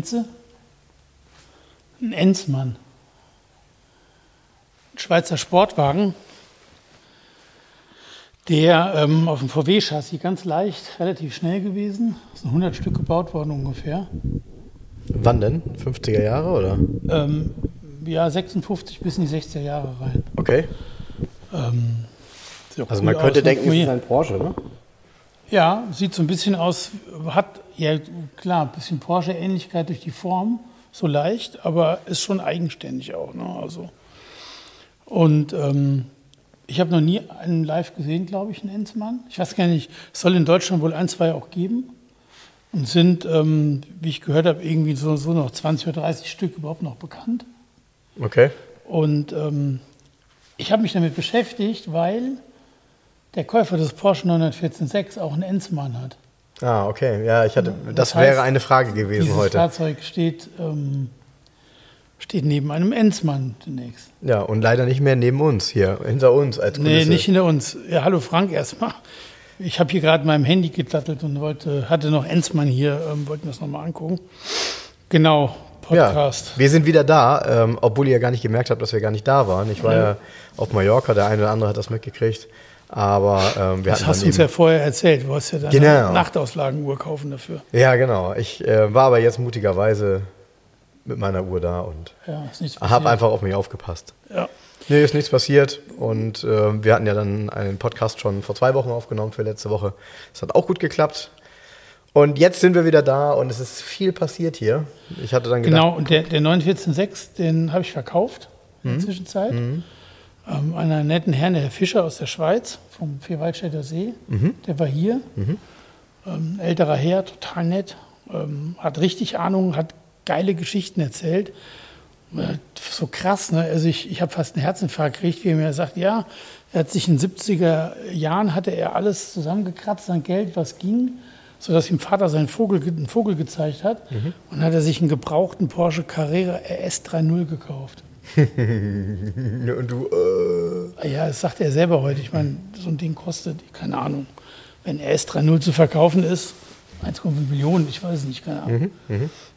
Kennst du? Ein Enzmann. Ein Schweizer Sportwagen, der ähm, auf dem VW-Chassis ganz leicht, relativ schnell gewesen. Es sind 100 Stück gebaut worden ungefähr. Wann denn? 50er Jahre oder? Ähm, ja, 56 bis in die 60er Jahre rein. Okay. Ähm, Also man könnte denken, es ist ein Porsche, ne? Ja, sieht so ein bisschen aus, hat ja klar, ein bisschen Porsche-Ähnlichkeit durch die Form, so leicht, aber ist schon eigenständig auch. Ne? Also, und ähm, ich habe noch nie einen live gesehen, glaube ich, einen Enzmann. Ich weiß gar nicht, es soll in Deutschland wohl ein, zwei auch geben. Und sind, ähm, wie ich gehört habe, irgendwie so, so noch 20 oder 30 Stück überhaupt noch bekannt. Okay. Und ähm, ich habe mich damit beschäftigt, weil der Käufer des Porsche 914.6 auch einen Enzmann hat. Ah, okay. Ja, ich hatte, das, Das heißt, wäre eine Frage gewesen Dieses heute. Fahrzeug steht, ähm, steht neben einem Enzmann demnächst. Ja, und leider nicht mehr neben uns hier, hinter uns als Nee, Kulisse. nicht hinter uns. Ja, hallo Frank erstmal. Ich habe hier gerade meinem Handy gedattelt und wollte, hatte noch Enzmann hier, ähm, wollten das nochmal angucken. Genau, Podcast. Ja, wir sind wieder da, ähm, obwohl ihr ja gar nicht gemerkt habt, dass wir gar nicht da waren. Ich war ja, auf Mallorca, der eine oder andere hat das mitgekriegt. Aber ähm, wir das hast du dann uns ja vorher erzählt. Du hast ja deine Genau. Nachtauslagenuhr kaufen dafür. ja, genau. Ich äh, war aber jetzt mutigerweise mit meiner Uhr da und Ja, habe einfach auf mich aufgepasst. Ja. Nee, ist nichts passiert. Und äh, wir hatten ja dann einen Podcast schon vor zwei Wochen aufgenommen für letzte Woche. Das hat auch gut geklappt. Und jetzt sind wir wieder da und es ist viel passiert hier. Ich hatte dann gedacht, Genau, und der, der 914.6, den habe ich verkauft in Mhm. der Zwischenzeit. Ähm, einer netten Herrn, der Herr Fischer aus der Schweiz, vom Vierwaldstätter See, Mhm. der war hier. Ähm, älterer Herr, total nett, ähm, hat richtig Ahnung, hat geile Geschichten erzählt. Äh, So krass, ne? Also ich, ich habe fast einen Herzinfarkt gekriegt, wie er mir sagt, ja, er hat sich in den 70er Jahren hatte er alles zusammengekratzt an Geld, was ging, sodass ihm Vater seinen Vogel, ge- einen Vogel gezeigt hat. Und hat er sich einen gebrauchten Porsche Carrera RS 3.0 gekauft. und du, äh, Ja, das sagt er selber heute. Ich meine, so ein Ding kostet, keine Ahnung, wenn RS 3.0 zu verkaufen ist, 1,5 Millionen, ich weiß es nicht, keine Ahnung.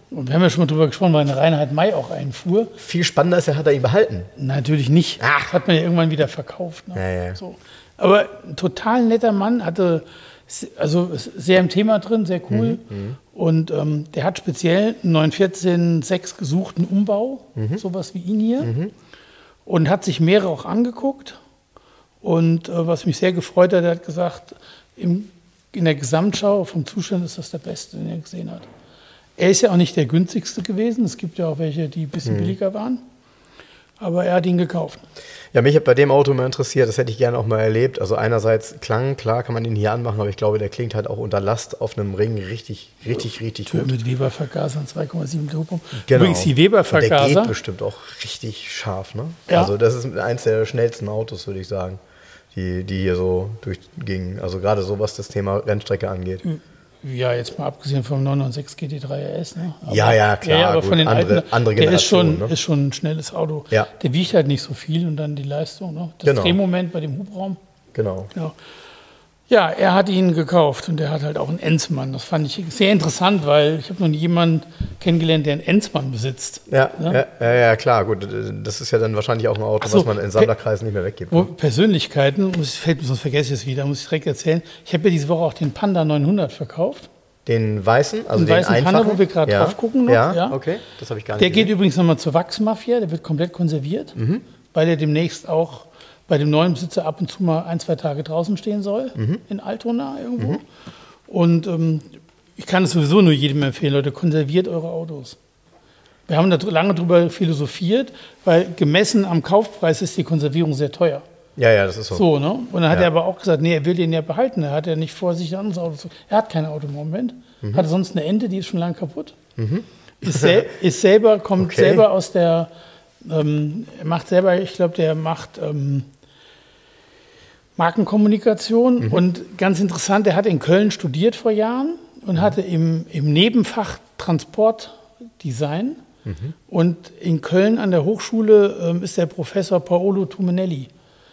Und wir haben ja schon mal drüber gesprochen, weil eine Reinhard May auch einfuhr. viel spannender ist, er hat er ihn behalten. Natürlich nicht. Ach. Das hat man ja irgendwann wieder verkauft. Ne? Ja, ja. So. Aber ein total netter Mann, hatte also sehr im Thema drin, sehr cool. Mhm, Und ähm, der hat speziell einen 914.6 gesucht, einen Umbau, Mhm. sowas wie ihn hier. Und hat sich mehrere auch angeguckt. Und äh, was mich sehr gefreut hat, er hat gesagt, im, in der Gesamtschau vom Zustand ist das der beste, den er gesehen hat. Er ist ja auch nicht der günstigste gewesen. Es gibt ja auch welche, die ein Mhm. bisschen billiger waren. Aber er hat ihn gekauft. Ja, mich hat bei dem Auto mal interessiert, das hätte ich gerne auch mal erlebt. Also einerseits Klang, klar kann man ihn hier anmachen, aber ich glaube, der klingt halt auch unter Last auf einem Ring richtig, richtig, richtig Tür gut. mit Weber-Vergasern, 2,7 Turbo. Genau. Übrigens die Und Der Weber-Vergaser. geht bestimmt auch richtig scharf, ne? Ja. Also das ist eins der schnellsten Autos, würde ich sagen, die, die hier so durchgingen. Also gerade so, was das Thema Rennstrecke angeht. Ja, jetzt mal abgesehen vom 996 GT3 RS. Ne? Ja, ja, klar, Ja, aber gut, von den andere- alten, andere der ist schon, ne? ist schon ein schnelles Auto. Ja. Der wiegt halt nicht so viel und dann die Leistung. Ne? Das Genau. Drehmoment bei dem Hubraum. Genau. Ja. Ja, er hat ihn gekauft und er hat halt auch einen Enzmann. Das fand ich sehr interessant, weil ich habe noch nie jemanden kennengelernt, der einen Enzmann besitzt. Ja, Ja. ja, ja, klar, gut. Das ist ja dann wahrscheinlich auch ein Auto, so, was man in Sammlerkreisen nicht mehr weggibt. Wo Ne? Persönlichkeiten, muss fällt mir, sonst vergesse ich es wieder, muss ich direkt erzählen. Ich habe ja diese Woche auch den Panda 900 verkauft. Den weißen, also Den den, weißen einfachen. Panda, wo wir gerade ja. drauf gucken noch, Ja, ja. okay, das habe ich gar nicht Der geht gesehen. übrigens nochmal zur Wachsmafia, der wird komplett konserviert, Mhm. weil er demnächst auch bei dem neuen Besitzer ab und zu mal ein, zwei Tage draußen stehen soll, Mhm. in Altona irgendwo. Und ähm, ich kann es sowieso nur jedem empfehlen, Leute, konserviert eure Autos. Wir haben da lange drüber philosophiert, weil gemessen am Kaufpreis ist die Konservierung sehr teuer. Ja, ja, das ist so. So, ne? Und dann hat Ja. er aber auch gesagt, nee, er will den ja behalten. Er hat ja nicht vor, sich ein anderes Auto zu. Er hat kein Auto im Moment. Mhm. Hat sonst eine Ente, die ist schon lang kaputt. Ist, sel ist selber, kommt Okay. selber aus der, ähm, er macht selber, ich glaube, der macht ähm, Markenkommunikation. Mhm. Und ganz interessant, er hat in Köln studiert vor Jahren Mhm. und hatte im, im Nebenfach Transportdesign. Mhm. Und in Köln an der Hochschule ähm, ist der Professor Paolo Tumenelli,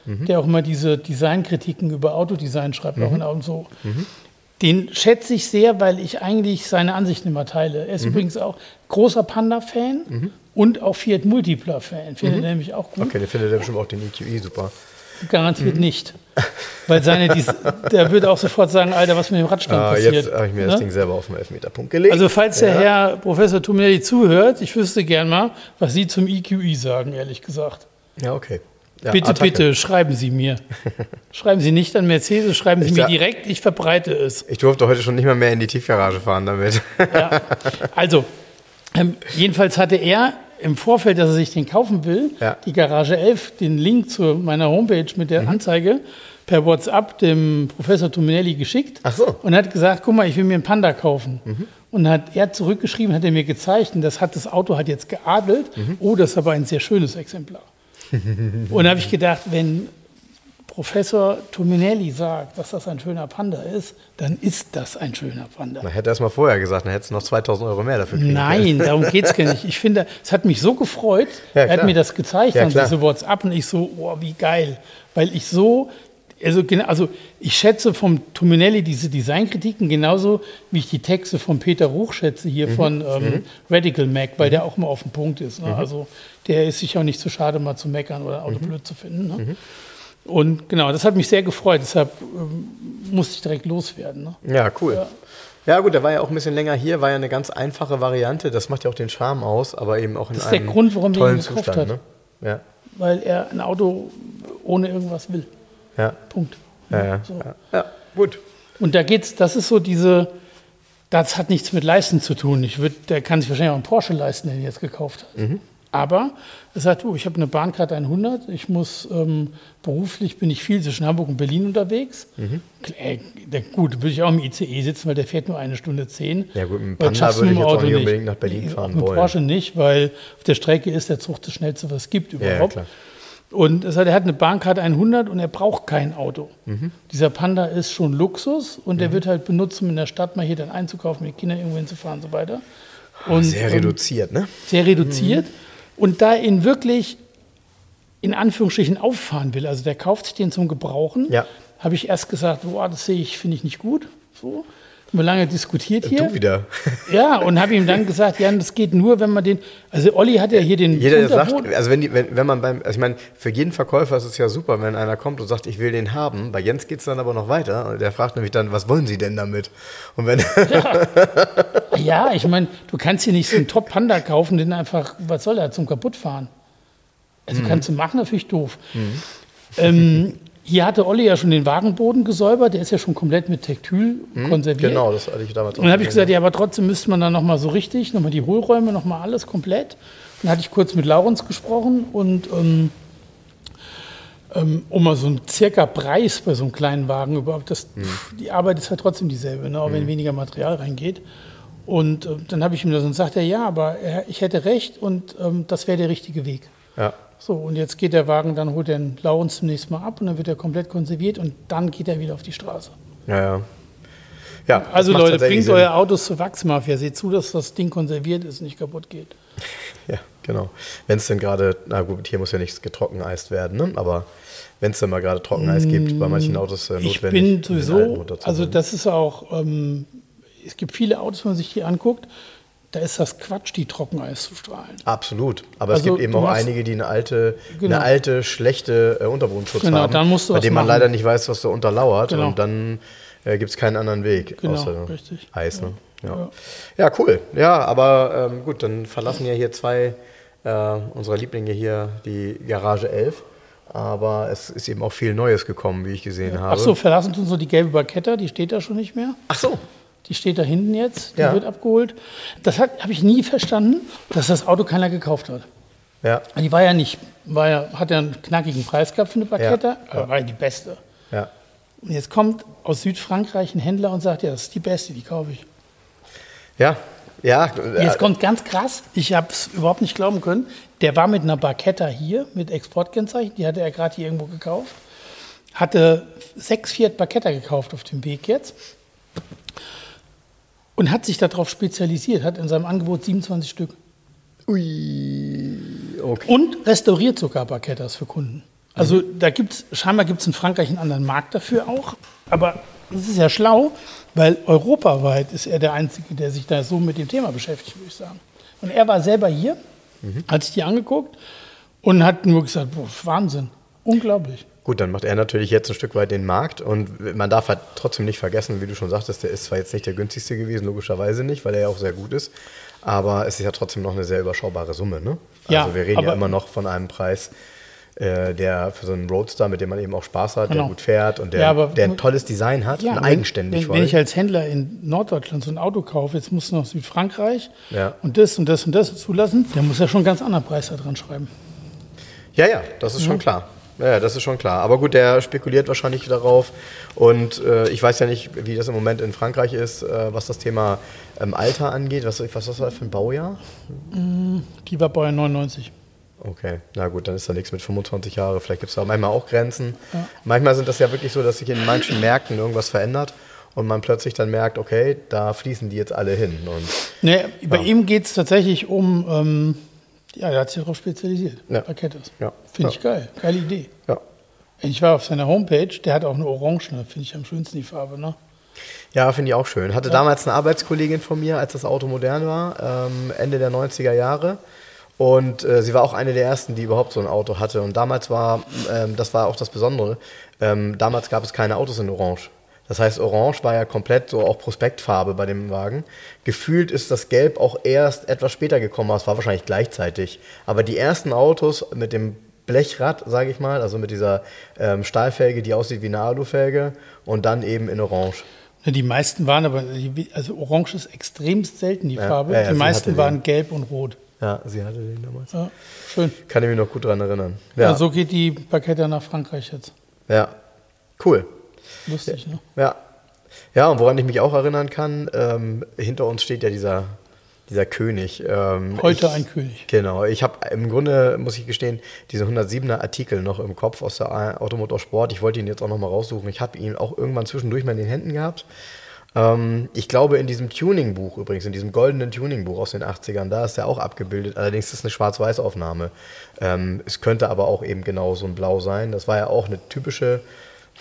Mhm. der auch immer diese Designkritiken über Autodesign schreibt, Mhm. auch in Augen so. Den schätze ich sehr, weil ich eigentlich seine Ansichten immer teile. Mhm. Er ist übrigens auch großer Panda-Fan und auch Fiat Multipla-Fan. Findet er nämlich auch gut. Mhm. Okay, der findet er bestimmt auch den EQE super. Garantiert Mhm. nicht. Weil seine, Dis- der würde auch sofort sagen, Alter, was mit dem Radstand Ah, passiert. jetzt habe ich mir das Ne? Ding selber auf den Elfmeterpunkt gelegt. Also falls der Ja. Herr Professor Tuminelli zuhört, ich wüsste gern mal, was Sie zum EQI sagen, ehrlich gesagt. Ja, okay. Ja, bitte, Attacke. bitte, schreiben Sie mir. schreiben Sie nicht an Mercedes, schreiben Sie Ich mir direkt, ich verbreite es. Ich durfte heute schon nicht mal mehr in die Tiefgarage fahren damit. Ja. Also, ähm, jedenfalls hatte er im Vorfeld, dass er sich den kaufen will, Ja. die Garage 11, den Link zu meiner Homepage mit Mhm. der Anzeige per WhatsApp dem Professor Tominelli geschickt Ach so. Mhm. und hat gesagt, guck mal, ich will mir einen Panda kaufen. Und hat er zurückgeschrieben, hat er mir gezeigt, und das hat das Auto hat jetzt geadelt. Mhm. Oh, das ist aber ein sehr schönes Exemplar. und da habe ich gedacht, wenn Professor Tominelli sagt, dass das ein schöner Panda ist, dann ist das ein schöner Panda. Man hätte erst mal vorher gesagt, dann hättest du noch 2000 Euro mehr dafür kriegen Nein, darum geht es gar nicht. Ich finde, es hat mich so gefreut. Ja, er hat mir das gezeigt, Ja, dann diese WhatsApp und ich so, oh, wie geil. Weil ich so, also, also ich schätze vom Tominelli diese Designkritiken genauso, wie ich die Texte von Peter Ruch schätze hier Mhm. von ähm, Radical Mac, weil der auch mal auf dem Punkt ist. Ne? Also der ist sich auch nicht zu schade, mal zu meckern oder Mhm. Auto blöd zu finden. Ne? Und genau, das hat mich sehr gefreut. Deshalb ähm, musste ich direkt loswerden. Ne? Ja, cool. Ja. gut, der war ja auch ein bisschen länger hier, war ja eine ganz einfache Variante. Das macht ja auch den Charme aus, aber eben auch in Das ist der einem Grund, warum wir ihn gekauft Zustand. hat. Ne? Ja, Weil er ein Auto ohne irgendwas will. ja, Punkt. ja, ja, So. ja. ja, gut. Und da geht's, das ist so diese, das hat nichts mit Leisten zu tun. Ich würd, der kann sich wahrscheinlich auch einen Porsche leisten, den er jetzt gekauft hat. Mhm. Aber er sagt, oh, ich habe eine Bahncard 100, ich muss ähm, beruflich bin ich viel zwischen Hamburg und Berlin unterwegs. Mhm. Äh, der, gut, würde ich auch im ICE sitzen, weil der fährt nur eine Stunde zehn. Ja, gut, mit dem Panda würde ich mit jetzt auch nicht unbedingt nach Berlin fahren mit wollen. Porsche nicht, weil auf der Strecke ist der Zug das schnellste, was es gibt ja, überhaupt. klar. Und er sagt, er hat eine Bahncard 100 und er braucht kein Auto. Mhm. Dieser Panda ist schon Luxus und der wird halt benutzt, um in der Stadt mal hier dann einzukaufen, mit Kindern irgendwo hinzufahren und so weiter. Und, Sehr ähm, reduziert, ne? sehr reduziert. Und da ihn wirklich in Anführungsstrichen auffahren will, also der kauft sich den zum Gebrauchen, Ja. habe ich erst gesagt, boah, das sehe ich, finde ich nicht gut. So. Haben wir lange diskutiert hier. Du wieder. Ja, und habe ihm dann gesagt, ja, das geht nur, wenn man den. Also Olli hat ja hier den Jeder, der sagt, also wenn, die, wenn, wenn man beim, also ich meine, für jeden Verkäufer ist es ja super, wenn einer kommt und sagt, ich will den haben. Bei Jens geht es dann aber noch weiter und der fragt nämlich dann, was wollen Sie denn damit? Und wenn, Ja, ich meine, du kannst hier nicht so einen Top-Panda kaufen, den einfach, was soll er, zum Kaputtfahren. Also kannst du machen, natürlich doof. Ähm, hier hatte Olli ja schon den Wagenboden gesäubert, der ist ja schon komplett mit Tektyl konserviert. genau, das hatte ich damals Und dann habe ich gesagt, ja, aber trotzdem müsste man dann nochmal so richtig, nochmal die Hohlräume, nochmal alles komplett. Dann hatte ich kurz mit Laurens gesprochen und ähm, ähm, um mal so einen circa Preis bei so einem kleinen Wagen überhaupt, das, pff, die Arbeit ist ja trotzdem dieselbe, ne, auch wenn weniger Material reingeht. Und äh, dann habe ich ihm das und sagt er, ja, aber er, ich hätte recht und ähm, das wäre der richtige Weg. Ja. So, und jetzt geht der Wagen, dann holt er den Laurens zunächst mal ab und dann wird er komplett konserviert und dann geht er wieder auf die Straße. Ja, ja. Ja, Also Leute, bringt Sinn. euer Autos zur Wachsmafia. Seht zu, dass das Ding konserviert ist, nicht kaputt geht. Ja, genau. Wenn es denn gerade, na gut, hier muss ja nichts getrockeneist werden, ne? aber wenn es denn mal gerade Trockeneis gibt, bei manchen Autos äh, Ich notwendig. bin den alten sowieso, also das ist auch, ähm, es gibt viele Autos, wenn man sich die anguckt, da ist das Quatsch, die Trockeneis zu strahlen. Absolut. Aber es Also, gibt eben auch einige, die eine alte, Genau. eine alte schlechte äh, Unterbodenschutz Genau, haben, dann musst du bei dem man machen. leider nicht weiß, was da unterlauert. Genau. Und dann äh, gibt es keinen anderen Weg Genau, außer richtig. Eis. Ne? Ja. Ja. Ja. cool. Ja, aber ähm, gut, dann verlassen ja hier zwei äh, unserer Lieblinge hier die Garage 11. Aber es ist eben auch viel Neues gekommen, wie ich gesehen habe. Ach so, verlassen tun so die gelbe Barketta, die steht da schon nicht mehr. Ach so. Die steht da hinten jetzt, die Ja. wird abgeholt. Das habe ich nie verstanden, dass das Auto keiner gekauft hat. Ja. Die war ja nicht, war ja, hat ja einen knackigen Preis gehabt für eine Ja, aber war ja die beste. Ja. Und jetzt kommt aus Südfrankreich ein Händler und sagt, ja, das ist die beste, die kaufe ich. Ja. Ja. Jetzt kommt ganz krass, ich habe es überhaupt nicht glauben können. Der war mit einer Barketta hier, mit Exportkennzeichen, die hatte er gerade hier irgendwo gekauft. Hatte sechs Fiat Barketta gekauft auf dem Weg jetzt. Und hat sich darauf spezialisiert, hat in seinem Angebot 27 Stück. Ui. Okay. Und restauriert sogar Barkettas für Kunden. Also da gibt's, scheinbar gibt es in Frankreich einen anderen Markt dafür auch. Aber das ist ja schlau, weil europaweit ist er der Einzige, der sich da so mit dem Thema beschäftigt, würde ich sagen. Und er war selber hier, hat sich die angeguckt und hat nur gesagt, boah, Wahnsinn, unglaublich. Gut, dann macht er natürlich jetzt ein Stück weit den Markt und man darf halt trotzdem nicht vergessen, wie du schon sagtest, der ist zwar jetzt nicht der günstigste gewesen, logischerweise nicht, weil er ja auch sehr gut ist, aber es ist ja trotzdem noch eine sehr überschaubare Summe, ne? Ja, also wir reden ja immer noch von einem Preis, äh, der für so einen Roadster, mit dem man eben auch Spaß hat, der Genau. gut fährt und der, Ja, der ein tolles Design hat und wenn- eigenständig wenn, wenn allem. ich als Händler in Norddeutschland so ein Auto kaufe, jetzt muss noch Südfrankreich Ja. und das und das und das zulassen, der muss ja schon einen ganz anderen Preis da dran schreiben. Ja, ja, das ist schon klar. Ja, ja, das ist schon klar. Aber gut, der spekuliert wahrscheinlich darauf. Und äh, ich weiß ja nicht, wie das im Moment in Frankreich ist, äh, was das Thema ähm, Alter angeht. Was, was ist das für ein Baujahr? Die war Baujahr 99. Okay, na gut, dann ist da nichts mit 25 Jahre. Vielleicht gibt es da manchmal auch Grenzen. Manchmal sind das ja wirklich so, dass sich in manchen Märkten irgendwas verändert und man plötzlich dann merkt, okay, da fließen die jetzt alle hin. Und Nee, bei ihm geht es tatsächlich um, ähm, ja, er hat sich darauf spezialisiert. Ja. Barkettas. Ja. Finde Ja. ich geil. Geile Idee. ja. Ich war auf seiner Homepage, der hat auch eine Orangene, finde ich am schönsten die Farbe, ne? Ja, finde ich auch schön. Hatte damals eine Arbeitskollegin von mir, als das Auto modern war, ähm, Ende der 90er Jahre. Und äh, sie war auch eine der ersten, die überhaupt so ein Auto hatte. Und damals war, ähm, das war auch das Besondere, ähm, damals gab es keine Autos in Orange. Das heißt, Orange war ja komplett so auch Prospektfarbe bei dem Wagen. Gefühlt ist das Gelb auch erst etwas später gekommen, aber es war wahrscheinlich gleichzeitig. Aber die ersten Autos mit dem Blechrad, sage ich mal, also mit dieser ähm, Stahlfelge, die aussieht wie eine Alufelge und dann eben in Orange. Ne, Die meisten waren aber, also Orange ist extremst selten die Ja, Farbe. ja, ja, die meisten waren den. gelb und rot. Ja, sie hatte den damals. Ja, schön. Kann ich mich noch gut dran erinnern. Ja. So geht die Barketta nach Frankreich jetzt. ja. cool. Lustig, ne? Ja. Ja, und woran ich mich auch erinnern kann, ähm, hinter uns steht ja dieser, dieser König. Ähm, Heute ich, ein König. Genau. Ich habe im Grunde, muss ich gestehen, diese 107er Artikel noch im Kopf aus der Automotor Sport. Ich wollte ihn jetzt auch noch mal raussuchen. Ich habe ihn auch irgendwann zwischendurch mal in den Händen gehabt. Ähm, ich glaube, in diesem Tuning-Buch übrigens, in diesem goldenen Tuning-Buch aus den 80ern, da ist er auch abgebildet. Allerdings ist es eine Schwarz-Weiß-Aufnahme. Ähm, es könnte aber auch eben genau so ein Blau sein. Das war ja auch eine typische,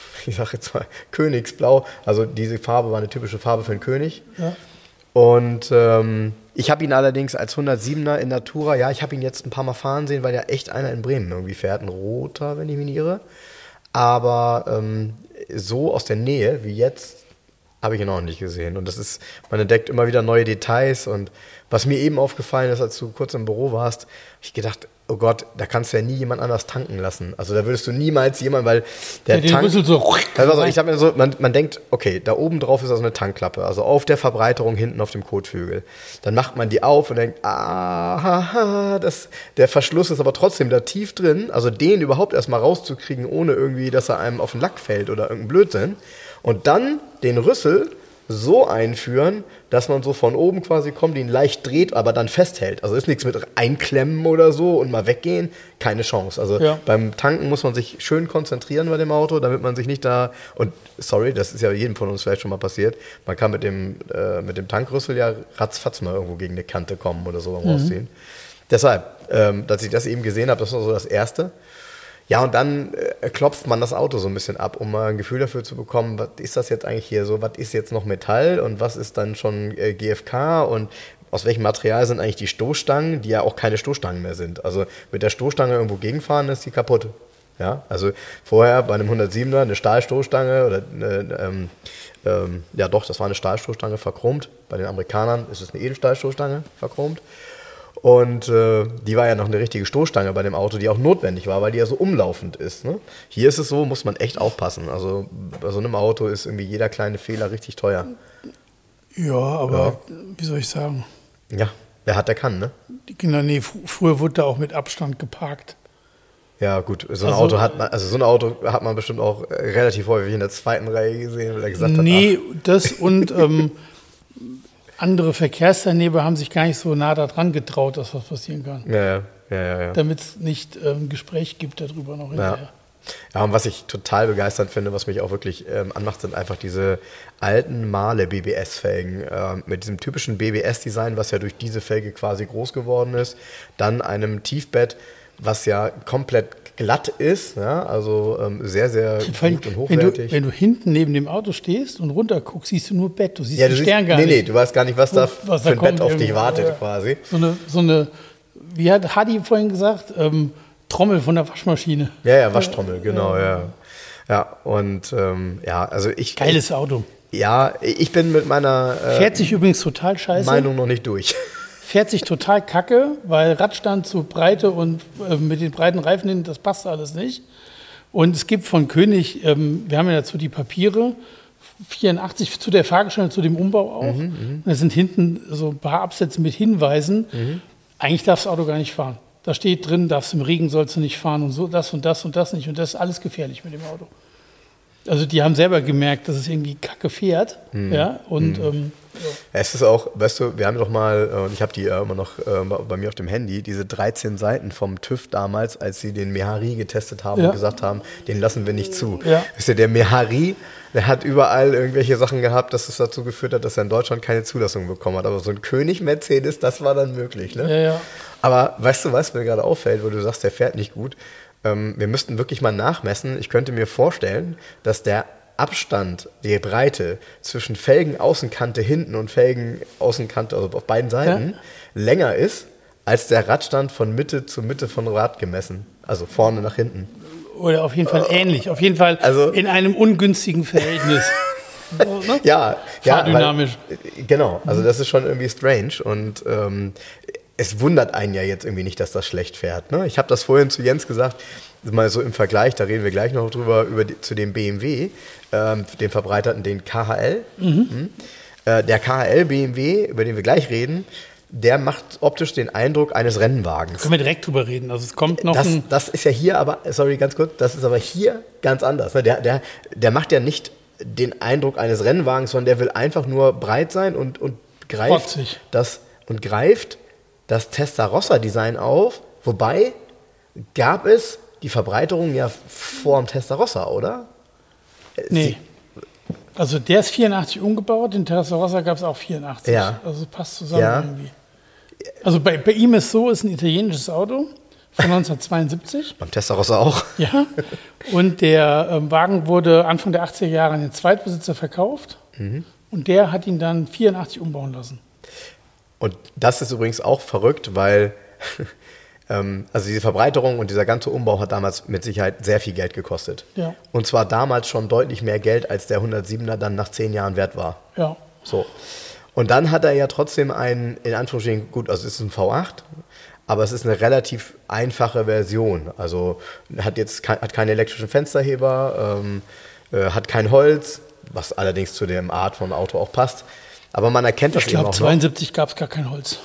ich sage jetzt mal, Königsblau. Also diese Farbe war eine typische Farbe für einen König. Ja. Und ähm, ich habe ihn allerdings als 107er in Natura, ja, ich habe ihn jetzt ein paar Mal fahren sehen, weil ja echt einer in Bremen irgendwie fährt, ein roter, wenn ich mich nicht irre. Aber ähm, so aus der Nähe wie jetzt habe ich ihn auch nicht gesehen. Und das ist, man entdeckt immer wieder neue Details. Und was mir eben aufgefallen ist, als du kurz im Büro warst, habe ich gedacht, oh Gott, da kannst du ja nie jemand anders tanken lassen. Also da würdest du niemals jemand, weil der Ja, Tank. Rüssel so- Also, ich sag mir so, man, man denkt, okay, da oben drauf ist also eine Tankklappe, also auf der Verbreiterung hinten auf dem Kotflügel. Dann macht man die auf und denkt, ah, das, der Verschluss ist aber trotzdem da tief drin. Also den überhaupt erstmal rauszukriegen, ohne irgendwie, dass er einem auf den Lack fällt oder irgendein Blödsinn. Und dann den Rüssel so einführen, dass man so von oben quasi kommt, ihn leicht dreht, aber dann festhält. Also ist nichts mit einklemmen oder so und mal weggehen, keine Chance. Also Ja. beim Tanken muss man sich schön konzentrieren bei dem Auto, damit man sich nicht da und sorry, das ist ja jedem von uns vielleicht schon mal passiert. Man kann mit dem äh, mit dem Tankrüssel ja ratzfatz mal irgendwo gegen eine Kante kommen oder so beim Rausziehen. Deshalb, ähm, dass ich das eben gesehen habe, das war so das erste. Ja, und dann äh, klopft man das Auto so ein bisschen ab, um mal ein Gefühl dafür zu bekommen, was ist das jetzt eigentlich hier so, was ist jetzt noch Metall und was ist dann schon äh, GFK und aus welchem Material sind eigentlich die Stoßstangen, die ja auch keine Stoßstangen mehr sind. Also mit der Stoßstange irgendwo gegenfahren, ist die kaputt. Ja, also vorher bei einem 107er eine Stahlstoßstange oder eine, ähm, ähm, ja doch, das war eine Stahlstoßstange verchromt. Bei den Amerikanern ist es eine Edelstahlstoßstange verchromt. Und äh, die war ja noch eine richtige Stoßstange bei dem Auto, die auch notwendig war, weil die ja so umlaufend ist. Ne? Hier ist es so, muss man echt aufpassen. Also bei so einem Auto ist irgendwie jeder kleine Fehler richtig teuer. Ja, aber wie soll ich sagen? Ja, Wer hat, der kann, ne? Genau, nee, fr früher wurde da auch mit Abstand geparkt. Ja, gut, so ein Also- Auto hat man, also so ein Auto hat man bestimmt auch äh, relativ häufig in der zweiten Reihe gesehen, weil er gesagt hat, Nee, das und ähm, andere Verkehrsteilnehmer haben sich gar nicht so nah daran getraut, dass was passieren kann. ja, ja, ja. Damit es nicht ähm, Gespräch gibt darüber noch hinterher. Ja, und was ich total begeisternd finde, was mich auch wirklich ähm, anmacht, sind einfach diese alten Male BBS-Felgen ähm, mit diesem typischen BBS-Design, was ja durch diese Felge quasi groß geworden ist. Dann einem Tiefbett, was ja komplett glatt ist, ja, also ähm, sehr, sehr Vor gut und wenn, du, hochwertig. wenn du hinten neben dem Auto stehst und runter guckst, siehst du nur Bett. Du siehst ja, den Stern siehst, gar nee, nicht. nee, du weißt gar nicht, was da Was für ein Bett auf dich wartet Ja. quasi. So eine, so eine, wie hat Hadi vorhin gesagt, ähm, Trommel von der Waschmaschine. Ja, ja, Waschtrommel, genau, ja. Ja, und ähm, ja, also ich. Geiles Auto. Ja, ich bin mit meiner äh, Fährt sich übrigens total scheiße. Meinung noch nicht durch. Fährt sich total kacke, weil Radstand zu Breite und äh, mit den breiten Reifen, hin, das passt alles nicht. Und es gibt von König, ähm, wir haben ja dazu die Papiere, 84 zu der Fahrgestelle, zu dem Umbau auch. und da sind hinten so ein paar Absätze mit Hinweisen. Eigentlich darf das Auto gar nicht fahren. Da steht drin, darfst im Regen sollst du nicht fahren und so, das und das und das nicht. Und das ist alles gefährlich mit dem Auto. Also die haben selber gemerkt, dass es irgendwie kacke fährt. Ja, und ähm, Es ist auch, weißt du, wir haben doch mal, äh, und ich habe die immer noch äh, bei mir auf dem Handy, diese 13 Seiten vom TÜV damals, als sie den Mehari getestet haben Ja. und gesagt haben, den lassen wir nicht zu. Ja. Wisst ihr, der Mehari, der hat überall irgendwelche Sachen gehabt, dass es dazu geführt hat, dass er in Deutschland keine Zulassung bekommen hat. Aber so ein König Mercedes, das war dann möglich. Ne? ja, ja. Aber weißt du, was mir gerade auffällt, wo du sagst, der fährt nicht gut? Ähm, wir müssten wirklich mal nachmessen. Ich könnte mir vorstellen, dass der Abstand, die Breite zwischen Felgenaußenkante hinten und Felgenaußenkante, also auf beiden Seiten, länger ist als der Radstand von Mitte zu Mitte von Rad gemessen. Also vorne nach hinten. Oder auf jeden Fall ähnlich. Auf jeden Fall Also- in einem ungünstigen Verhältnis. So, ne? Ja, ja Fahrdynamisch. Weil, genau, also das ist schon irgendwie strange und ähm, es wundert einen ja jetzt irgendwie nicht, dass das schlecht fährt. Ne? Ich habe das vorhin zu Jens gesagt, mal so im Vergleich, da reden wir gleich noch drüber, über die, zu dem BMW, ähm, dem verbreiterten, den KHL. Mhm. Äh, der KHL BMW, über den wir gleich reden, der macht optisch den Eindruck eines Rennwagens. Können wir direkt drüber reden. Also es kommt noch Das, ein. das ist ja hier aber, sorry, ganz kurz, das ist aber hier ganz anders. ne? Der, der, der macht ja nicht den Eindruck eines Rennwagens, sondern der will einfach nur breit sein und, und greift das und greift das Testarossa-Design auf. Wobei gab es die Verbreiterung ja vor dem Testarossa, oder? Äh, Nee. Also der ist 84 umgebaut, den Terrarossa gab es auch 84. Ja. Also passt zusammen Ja. irgendwie. Also bei, bei ihm ist so, ist ein italienisches Auto von 1972. Beim Testarossa auch. Ja. Und der ähm, Wagen wurde Anfang der 80er Jahre an den Zweitbesitzer verkauft. Mhm. Und der hat ihn dann 84 umbauen lassen. Und das ist übrigens auch verrückt, weil ähm, also diese Verbreiterung und dieser ganze Umbau hat damals mit Sicherheit sehr viel Geld gekostet. Ja. Und zwar damals schon deutlich mehr Geld, als der 107er dann nach zehn Jahren wert war. Ja. So. Und dann hat er ja trotzdem einen, in Anführungsstrichen, gut, also es ist ein V8, aber es ist eine relativ einfache Version. Also hat jetzt kein, hat keine elektrischen Fensterheber, ähm, äh, hat kein Holz, was allerdings zu der Art von Auto auch passt. Aber man erkennt das Ich eben glaube, auch noch. 72 gab es gar kein Holz.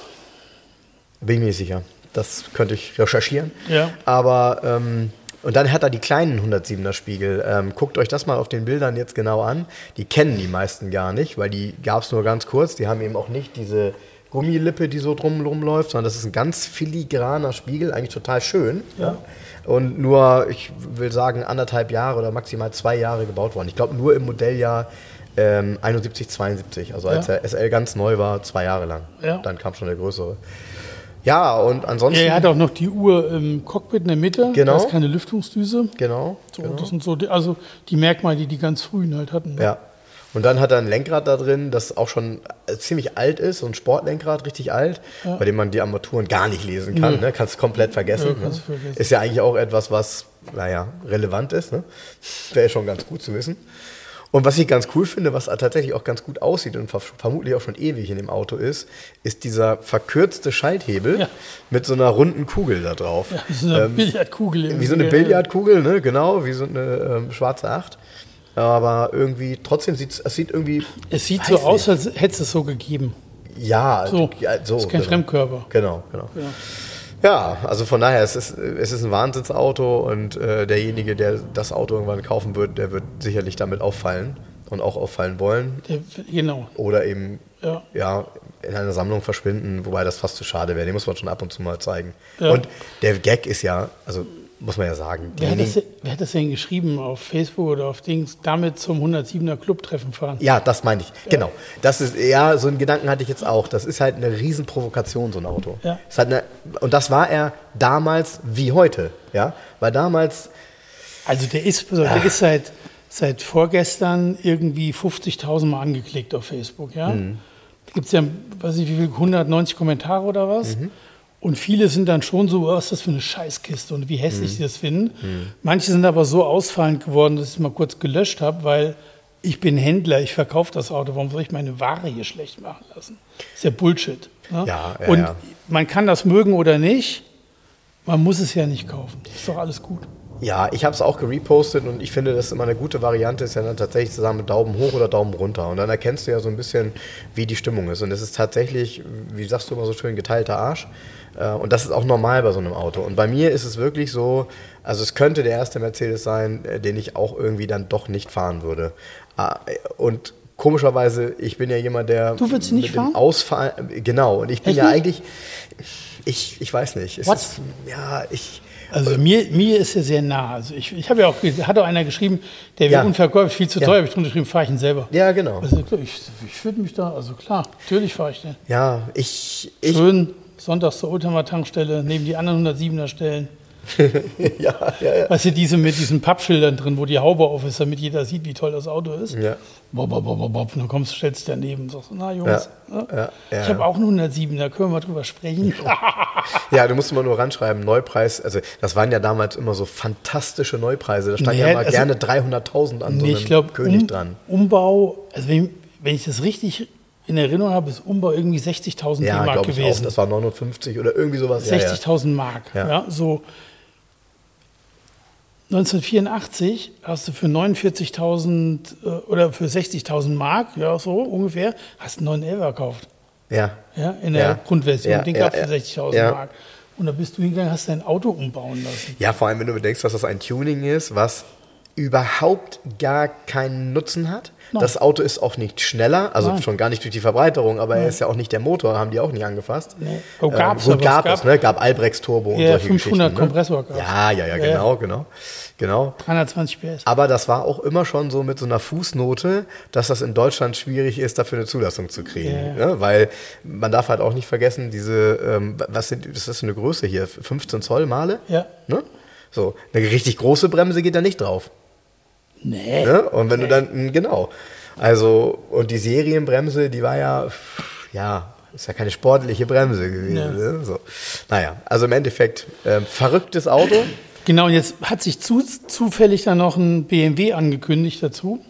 Bin ich mir sicher. Das könnte ich recherchieren. Ja. Aber, ähm, und dann hat er die kleinen 107er Spiegel. Ähm, guckt euch das mal auf den Bildern jetzt genau an. Die kennen die meisten gar nicht, weil die gab es nur ganz kurz. Die haben eben auch nicht diese Gummilippe, die so drum rumläuft, sondern das ist ein ganz filigraner Spiegel, eigentlich total schön. Ja. Und nur, ich will sagen, anderthalb Jahre oder maximal zwei Jahre gebaut worden. Ich glaube, nur im Modelljahr ähm, 71, 72. Also als Ja. der SL ganz neu war, zwei Jahre lang. Ja. Dann kam schon der größere. Ja, und ansonsten. Ja, er hat auch noch die Uhr im Cockpit in der Mitte. Genau. Da ist keine Lüftungsdüse. Genau. So, genau. Das sind so die, also die Merkmale, die die ganz frühen halt hatten. ne? Ja. Und dann hat er ein Lenkrad da drin, das auch schon äh, ziemlich alt ist, so ein Sportlenkrad, richtig alt, bei dem man die Armaturen gar nicht lesen kann. Ne? Kannst komplett vergessen. Ja, kannst ne? vergessen. Ist ja eigentlich auch etwas, was, naja, relevant ist. Ne? Wäre schon ganz gut zu wissen. Und was ich ganz cool finde, was tatsächlich auch ganz gut aussieht und ver vermutlich auch schon ewig in dem Auto ist, ist dieser verkürzte Schalthebel Ja. mit so einer runden Kugel da drauf. Ja, das ist eine Billardkugel. Ähm, Wie so eine. Billardkugel, ne? Genau, wie so eine ähm, schwarze Acht. Aber irgendwie, trotzdem sieht es sieht irgendwie. Es sieht so nicht. aus, als hätte es es so gegeben. Ja, So, ja, so ist kein genau. Fremdkörper. Genau, genau. Ja, also von daher, es ist, es ist ein Wahnsinnsauto und äh, derjenige, der das Auto irgendwann kaufen wird, der wird sicherlich damit auffallen und auch auffallen wollen. Genau. Oder eben Ja. ja, in einer Sammlung verschwinden, wobei das fast zu schade wäre. Den muss man schon ab und zu mal zeigen. Ja. Und der Gag ist ja, also muss man ja sagen, Wer hat, das, wer hat das denn geschrieben auf Facebook oder auf Dings? Damit zum 107er Clubtreffen fahren. ja, das meine ich. Genau. Das ist, ja, so einen Gedanken hatte ich jetzt auch. Das ist halt eine Riesenprovokation, so ein Auto. Ja. Eine, und das war er damals wie heute. Ja, weil damals, Also der ist, auf, der ist seit, seit vorgestern irgendwie 50.000 Mal angeklickt auf Facebook. Ja? Mhm. Da gibt es ja, weiß ich wie viel, 190 Kommentare oder was. Mhm. Und viele sind dann schon so, was ist das für eine Scheißkiste und wie hässlich Mhm. sie das finden. Manche sind aber so ausfallend geworden, dass ich es mal kurz gelöscht habe, weil ich bin Händler, ich verkaufe das Auto, warum soll ich meine Ware hier schlecht machen lassen? ist ja Bullshit. Ne? Ja, ja, und ja. man kann das mögen oder nicht, man muss es ja nicht kaufen. Ist doch alles gut. ja, ich habe es auch gerepostet und ich finde, das ist immer eine gute Variante, ist ja dann tatsächlich zu sagen mit Daumen hoch oder Daumen runter. Und dann erkennst du ja so ein bisschen, wie die Stimmung ist. Und es ist tatsächlich, wie sagst du immer so schön, geteilter Arsch. Äh, Und das ist auch normal bei so einem Auto. Und bei mir ist es wirklich so, also es könnte der erste Mercedes sein, äh, den ich auch irgendwie dann doch nicht fahren würde. Ah, Und komischerweise, ich bin ja jemand, der Du würdest ihn nicht fahren? Ausfall, genau. Und ich bin Echt ja nicht? eigentlich, ich, ich weiß nicht. Es What? ist, ja, ich, Also mir, mir ist er sehr nah. Also ich, ich habe ja auch, hat auch einer geschrieben, der wäre Ja. unverkäuflich, viel zu Ja. teuer, habe ich drunter geschrieben, fahre ich ihn selber. ja, genau. Also klar, ich, ich würde mich da, also klar, natürlich fahre ich den. Ja, ich, ich, Schön sonntags zur Oldtimer-Tankstelle, neben die anderen 107er stellen. ja, ja, ja. Weißt du, diese mit diesen Pappschildern drin, wo die Haube auf ist, damit jeder sieht, wie toll das Auto ist. Ja. Bob, bob, bob, bob. Und dann kommst du, stellst daneben und sagst, na Jungs, Ja, ne? ja, ja. ich habe auch einen 107, da können wir mal drüber sprechen. Ja, du musst immer nur ranschreiben, Neupreis, also das waren ja damals immer so fantastische Neupreise, da stand Nee, ja immer also- gerne 300.000 an so Nee, einem ich glaube, König um, dran. Umbau, also wenn, wenn ich das richtig in Erinnerung habe, ist Umbau irgendwie 60.000 Ja, D-Mark ich auch, gewesen. das war 59 oder irgendwie sowas. Ja, ja. 60.000 Mark. Ja. Ja. so 1984 hast du für 49.000 äh, oder für 60.000 Mark, ja so ungefähr, hast einen 911 gekauft. Ja. Ja, in der Ja. Grundversion. Ja, Den gab es für ja. 60.000 Ja. Mark. Und da bist du hingegangen, hast dein Auto umbauen lassen. ja, vor allem, wenn du bedenkst, dass das ein Tuning ist, was überhaupt gar keinen Nutzen hat. Nein. Das Auto ist auch nicht schneller, also Nein. schon gar nicht durch die Verbreiterung, aber er ist ja auch nicht der Motor, haben die auch nicht angefasst. Nee. Oh, gab's, gut, aber es gab gab- es, ne? Gab Albrechts Turbo und Ja, solche 500 Geschichten. Ne? Kompressor gab's. Ja, ja, ja, Ja, genau, genau. Genau. 320 PS. Aber das war auch immer schon so mit so einer Fußnote, dass das in Deutschland schwierig ist, dafür eine Zulassung zu kriegen. Ja. Ne? Weil man darf halt auch nicht vergessen, diese, ähm, was sind, was ist eine Größe hier? 15 Zoll Male? Ja. Ne? So, eine richtig große Bremse geht da nicht drauf. Nee. Ne? Und wenn du dann, mh, genau. Also, und die Serienbremse, die war ja, ja, ist ja keine sportliche Bremse gewesen. Ja. Ne? So. Naja, also im Endeffekt, ähm, verrücktes Auto. Genau, und jetzt hat sich zu, zufällig dann noch ein BMW angekündigt dazu.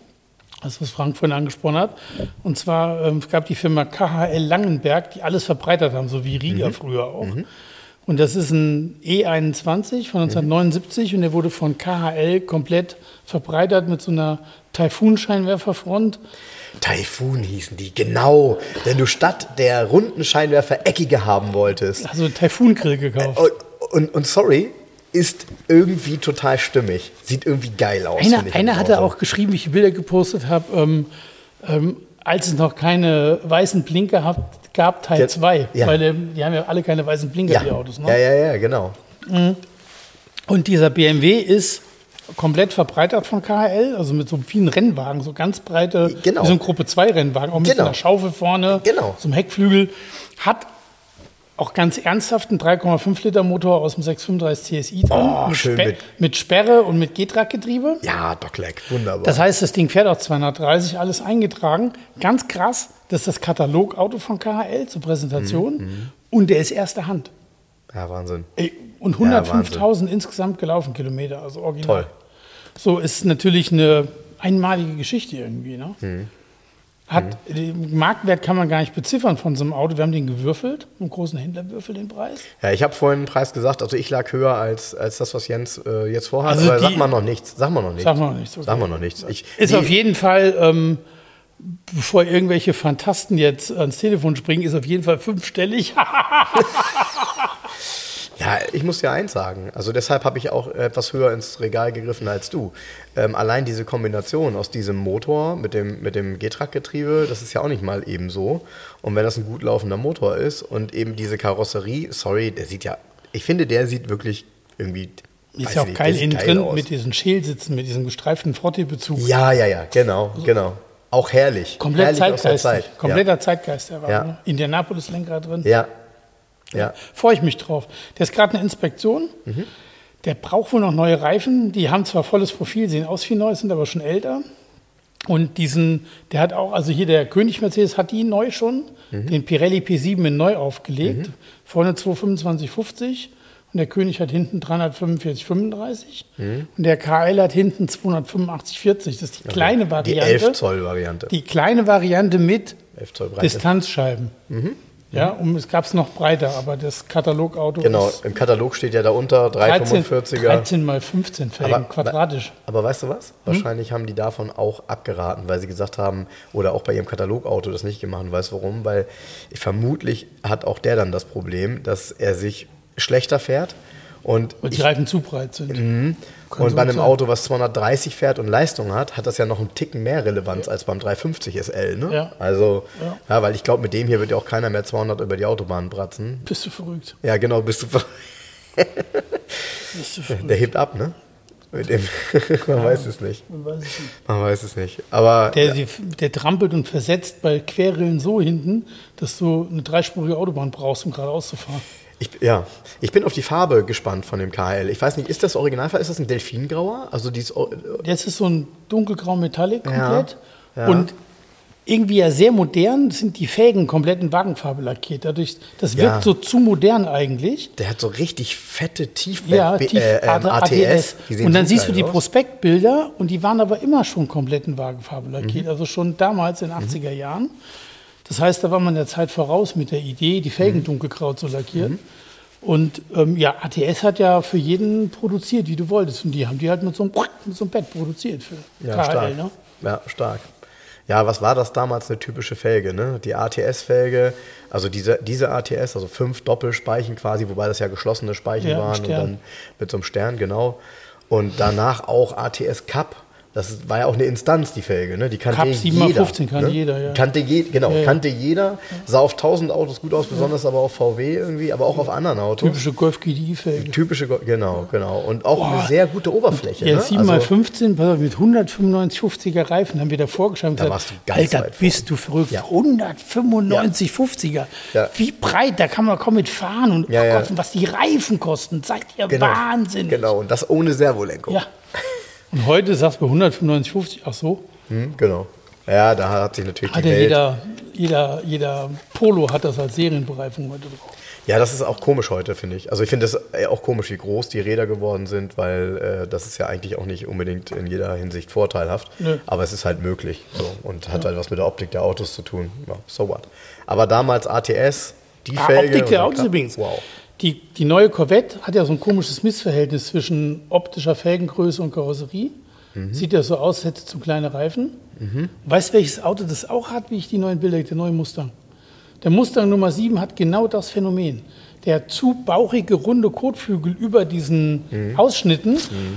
Das, was Frank vorhin angesprochen hat. Und zwar ähm, gab die Firma KHL Langenberg, die alles verbreitert haben, so wie Riga früher auch. Und das ist ein E21 von 1979 und der wurde von KHL komplett verbreitert mit so einer Taifun-Scheinwerferfront. Typhoon hießen die, genau. Denn du statt der runden Scheinwerfer eckige haben wolltest. Also Taifun-Grill gekauft. Und, und, und sorry, ist irgendwie total stimmig. Sieht irgendwie geil aus. Einer, einer hatte auch geschrieben, wie ich die Bilder gepostet habe, ähm, ähm, als es noch keine weißen Blinker hat, gab, Teil Ja, 2. ja. Weil ähm, die haben ja alle keine weißen Blinker, ja. die Autos. Ne? ja, ja, ja, genau. Und dieser BMW ist komplett verbreitert von KHL, also mit so vielen Rennwagen, so ganz breite, Genau. wie so ein Gruppe 2 Rennwagen, auch mit Genau. so einer Schaufel vorne, Genau. so einem Heckflügel. Hat auch ganz ernsthaft einen 3,5 Liter Motor aus dem 635 CSI drin, Oh, mit, schön Spe- mit- mit Sperre und mit G-Track-Getriebe. Ja, Dockleck, wunderbar. Das heißt, das Ding fährt auch 230, alles eingetragen. Ganz krass, das ist das Katalogauto von KHL zur Präsentation. Mhm, Und der ist erste Hand. ja, Wahnsinn. Ey, Und Ja, 105.000 insgesamt gelaufen Kilometer, also original. Toll. So ist natürlich eine einmalige Geschichte irgendwie. Ne? Mhm. Hat, Den Marktwert kann man gar nicht beziffern von so einem Auto. Wir haben den gewürfelt, einen großen Händlerwürfel den Preis. Ja, ich habe vorhin den Preis gesagt, also ich lag höher als, als das, was Jens äh, jetzt vorhat, Also aber die- sag mal noch nichts. Sag mal noch nichts. Sag mal noch nichts, okay. Sag mal noch nichts. Ich, Ist die- auf jeden Fall ähm, bevor irgendwelche Fantasten jetzt ans Telefon springen, ist auf jeden Fall fünfstellig. Ja, ich muss dir eins sagen. Also deshalb habe ich auch etwas höher ins Regal gegriffen als du. Ähm, allein diese Kombination aus diesem Motor mit dem, mit dem G-Track-Getriebe, das ist ja auch nicht mal eben so. Und wenn das ein gut laufender Motor ist und eben diese Karosserie, sorry, der sieht ja, ich finde, der sieht wirklich irgendwie. Ist ja auch nicht, geil innen drin aus. mit diesen Schälsitzen, mit diesem gestreiften Frottee-Bezug. Ja, ja, ja, genau, genau. Auch herrlich. Komplett herrlich zeitgeistig. Zeit. Kompletter Zeitgeist der Wagen. Ja. Ne? Indianapolis-Lenkrad drin. Ja. Ja. Freue ich mich drauf. Der ist gerade eine Inspektion. Mhm. Der braucht wohl noch neue Reifen. Die haben zwar volles Profil, sehen aus wie neu, sind aber schon älter. Und diesen, der hat auch, also hier der König Mercedes hat die neu schon, Mhm. den Pirelli P7 in neu aufgelegt. Vorne 225,50 und der König hat hinten 345,35 Mhm. und der KL hat hinten 285,40. Das ist die kleine Die Variante. 11 Zoll Variante. Die kleine Variante mit 11 Zoll Breite. Distanzscheiben. Ja, und es gab es noch breiter, aber das Katalogauto Mhm. Genau, im Katalog steht ja da unter 13, 345er. 13 mal 15 Felgen, Aber- quadratisch. Aber weißt du was? Wahrscheinlich haben die davon auch abgeraten, weil sie gesagt haben, oder auch bei ihrem Katalogauto das nicht gemacht. Weißt du warum? Weil vermutlich hat auch der dann das Problem, dass er sich schlechter fährt und Und die ich, Reifen zu breit sind. Mhm. Und bei einem sein. Auto, was 230 fährt und Leistung hat, hat das ja noch einen Ticken mehr Relevanz als beim 350 SL. Ne? Ja. Also, Ja. ja. weil ich glaube, mit dem hier wird ja auch keiner mehr 200 über die Autobahn bratzen. Bist du verrückt? Ja, genau, bist du. Bist du verrückt? Der hebt ab, ne? Mit dem. Man weiß es nicht. Man weiß es nicht. Man weiß es nicht. Aber Der, die- der trampelt und versetzt bei Querrillen so hinten, dass du eine dreispurige Autobahn brauchst, um geradeaus zu fahren. Ich, ja, ich bin auf die Farbe gespannt von dem KL. Ich weiß nicht, ist das Originalfarbe? Ist das ein Delfingrauer? Also dieses. O- Jetzt ist so ein dunkelgrau Metallic komplett. ja. Und irgendwie ja sehr modern sind die Felgen komplett in Wagenfarbe lackiert. Dadurch, das wirkt Ja. so zu modern eigentlich. Der hat so richtig fette Tief Ja, tief, äh, ähm, ATS. Sehen Und dann siehst du die aus. Prospektbilder und die waren aber immer schon komplett in Wagenfarbe Mhm. lackiert. Also schon damals in den 80er Jahren. Das heißt, da war man der Zeit voraus mit der Idee, die Felgen Mhm. dunkelgrau zu lackieren. Und ähm, ja, ATS hat ja für jeden produziert, wie du wolltest. Und die haben die halt mit so einem, mit so einem Bett produziert für Ja, KL. stark. Ne? Ja, stark. Ja, was war das damals eine typische Felge, ne? Die ATS-Felge, also diese, diese ATS, also fünf Doppelspeichen quasi, wobei das ja geschlossene Speichen Ja, waren und dann mit so einem Stern, genau. Und danach auch ATS Cup. Das war ja auch eine Instanz, die Felge, ne? Die kannte Cup jeder. 7x15 kann ne? jeder, ja. Kannte je, genau, Ja, ja. kannte jeder. Sah auf 1000 Autos gut aus, besonders aber auf VW irgendwie, aber auch auf anderen Autos. Typische Golf GDI-Felge. Typische, genau, genau. Und auch eine sehr gute Oberfläche. Ja, ne? 7x15, pass auf, mit 195 50er Reifen haben wir da vorgeschrieben. Da warst du ganz Alter, bist du verrückt. Ja. 195 50er. Ja. Wie breit, da kann man kaum mit fahren. Und Ja, oh ja. Gott, was die Reifen kosten, seid ihr genau, Wahnsinn. Genau, und das ohne Servolenkung. Ja. Und heute sagst du bei 195 50, ach so, Hm, genau. Ja, da hat sich natürlich hat die ja Welt. jeder, jeder, jeder Polo hat das als Serienbereifung heute drauf. Ja, das ist auch komisch heute, finde ich. Also ich finde es auch komisch, wie groß die Räder geworden sind, weil äh, das ist ja eigentlich auch nicht unbedingt in jeder Hinsicht vorteilhaft. Nö. Aber es ist halt möglich so, und hat halt was mit der Optik der Autos zu tun. Ja, so what. Aber damals ATS, die Ah, Felge. Optik der Autos übrigens. Wow. Die, die neue Corvette hat ja so ein komisches Missverhältnis zwischen optischer Felgengröße und Karosserie. Mhm. Sieht ja so aus, hätte zu kleine Reifen. Weißt du, welches Auto das auch hat, wie ich die neuen Bilder, der neue Mustang? Der Mustang Nummer 7 hat genau das Phänomen. Der zu bauchige, runde Kotflügel über diesen Mhm. Ausschnitten,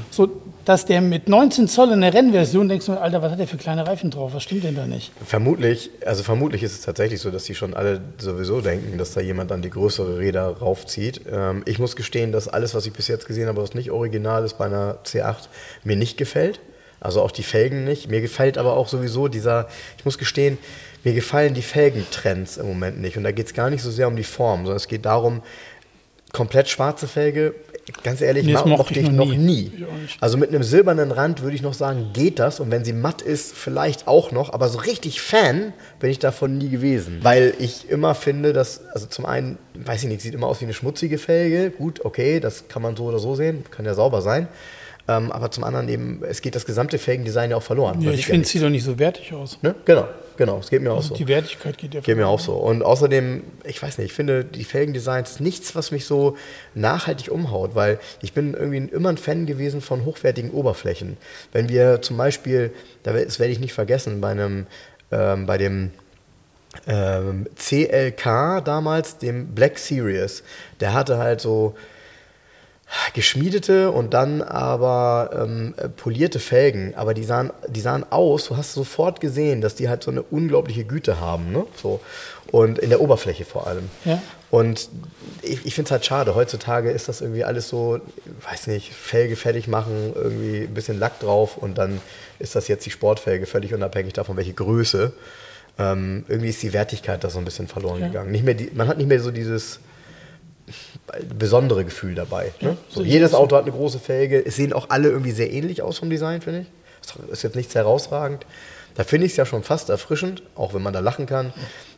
so dass der mit 19 Zoll in der Rennversion denkst du, Alter, was hat der für kleine Reifen drauf? Was stimmt denn da nicht? Vermutlich, also vermutlich ist es tatsächlich so, dass die schon alle sowieso denken, dass da jemand dann die größere Räder raufzieht. Ähm, ich muss gestehen, dass alles, was ich bis jetzt gesehen habe, was nicht original ist bei einer C8, mir nicht gefällt. Also auch die Felgen nicht. Mir gefällt aber auch sowieso dieser, ich muss gestehen, mir gefallen die Felgentrends im Moment nicht. Und da geht es gar nicht so sehr um die Form, sondern es geht darum, komplett schwarze Felge, ganz ehrlich, Nee, mochte mochte ich ich noch nie. nie. Also mit einem silbernen Rand würde ich noch sagen, geht das. Und wenn sie matt ist, vielleicht auch noch. Aber so richtig Fan bin ich davon nie gewesen. Weil ich immer finde, dass, also zum einen, weiß ich nicht, sieht immer aus wie eine schmutzige Felge. Gut, okay, das kann man so oder so sehen. Kann ja sauber sein. Ähm, aber zum anderen eben, es geht das gesamte Felgendesign ja auch verloren. Ja, ich finde, es sieht doch nicht so wertig aus. ne? Genau, genau. Es geht mir auch so. Die Wertigkeit geht ja Geht mir auch so. Und außerdem, ich weiß nicht, ich finde die Felgendesigns nichts, was mich so nachhaltig umhaut, weil ich bin irgendwie immer ein Fan gewesen von hochwertigen Oberflächen. Wenn wir zum Beispiel, da- das werde ich nicht vergessen, bei einem ähm, bei dem ähm, CLK damals, dem Black Series. Der hatte halt so geschmiedete und dann aber ähm, polierte Felgen, aber die sahen, die sahen aus, du hast sofort gesehen, dass die halt so eine unglaubliche Güte haben, ne? So. Und in der Oberfläche vor allem. Ja. Und ich, ich finde es halt schade. Heutzutage ist das irgendwie alles so, weiß nicht, Felge fertig machen, irgendwie ein bisschen Lack drauf und dann ist das jetzt die Sportfelge, völlig unabhängig davon, welche Größe. Ähm, irgendwie ist die Wertigkeit da so ein bisschen verloren Ja. gegangen. Nicht mehr die, man hat nicht mehr so dieses besondere Gefühl dabei. Ne? Ja, so, jedes. Auto hat eine große Felge. Es sehen auch alle irgendwie sehr ähnlich aus vom Design, finde ich. Ist jetzt nichts herausragend. Da finde ich es ja schon fast erfrischend, auch wenn man da lachen kann,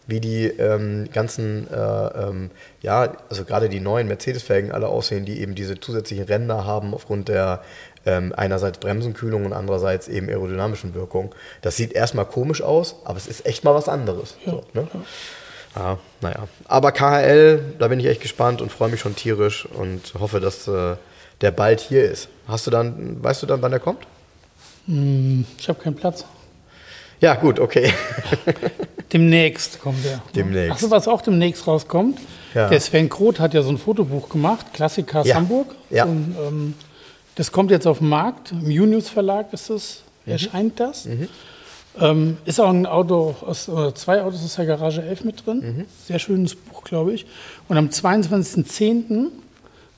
wie die ähm, ganzen, äh, ähm, ja, also gerade die neuen Mercedes-Felgen alle aussehen, die eben diese zusätzlichen Ränder haben aufgrund der ähm, einerseits Bremsenkühlung und andererseits eben aerodynamischen Wirkung. Das sieht erstmal komisch aus, aber es ist echt mal was anderes. so, ne? Ja, naja. Aber KHL, da bin ich echt gespannt und freue mich schon tierisch und hoffe, dass äh, der bald hier ist. Hast du dann, weißt du dann, wann der kommt? Hm, Ich habe keinen Platz. Ja, gut, okay. Demnächst kommt der. Demnächst. Achso, was auch demnächst rauskommt. Ja. Der Sven Kroth hat ja so ein Fotobuch gemacht, Klassiker Ja. Hamburg. Ja. Ein, ähm, das kommt jetzt auf den Markt. Im Junius Verlag ist das, Mhm. erscheint das. Ähm, ist auch ein Auto aus, oder zwei Autos aus der Garage 11 mit drin. Mhm. Sehr schönes Buch, glaube ich. Und am 22.10.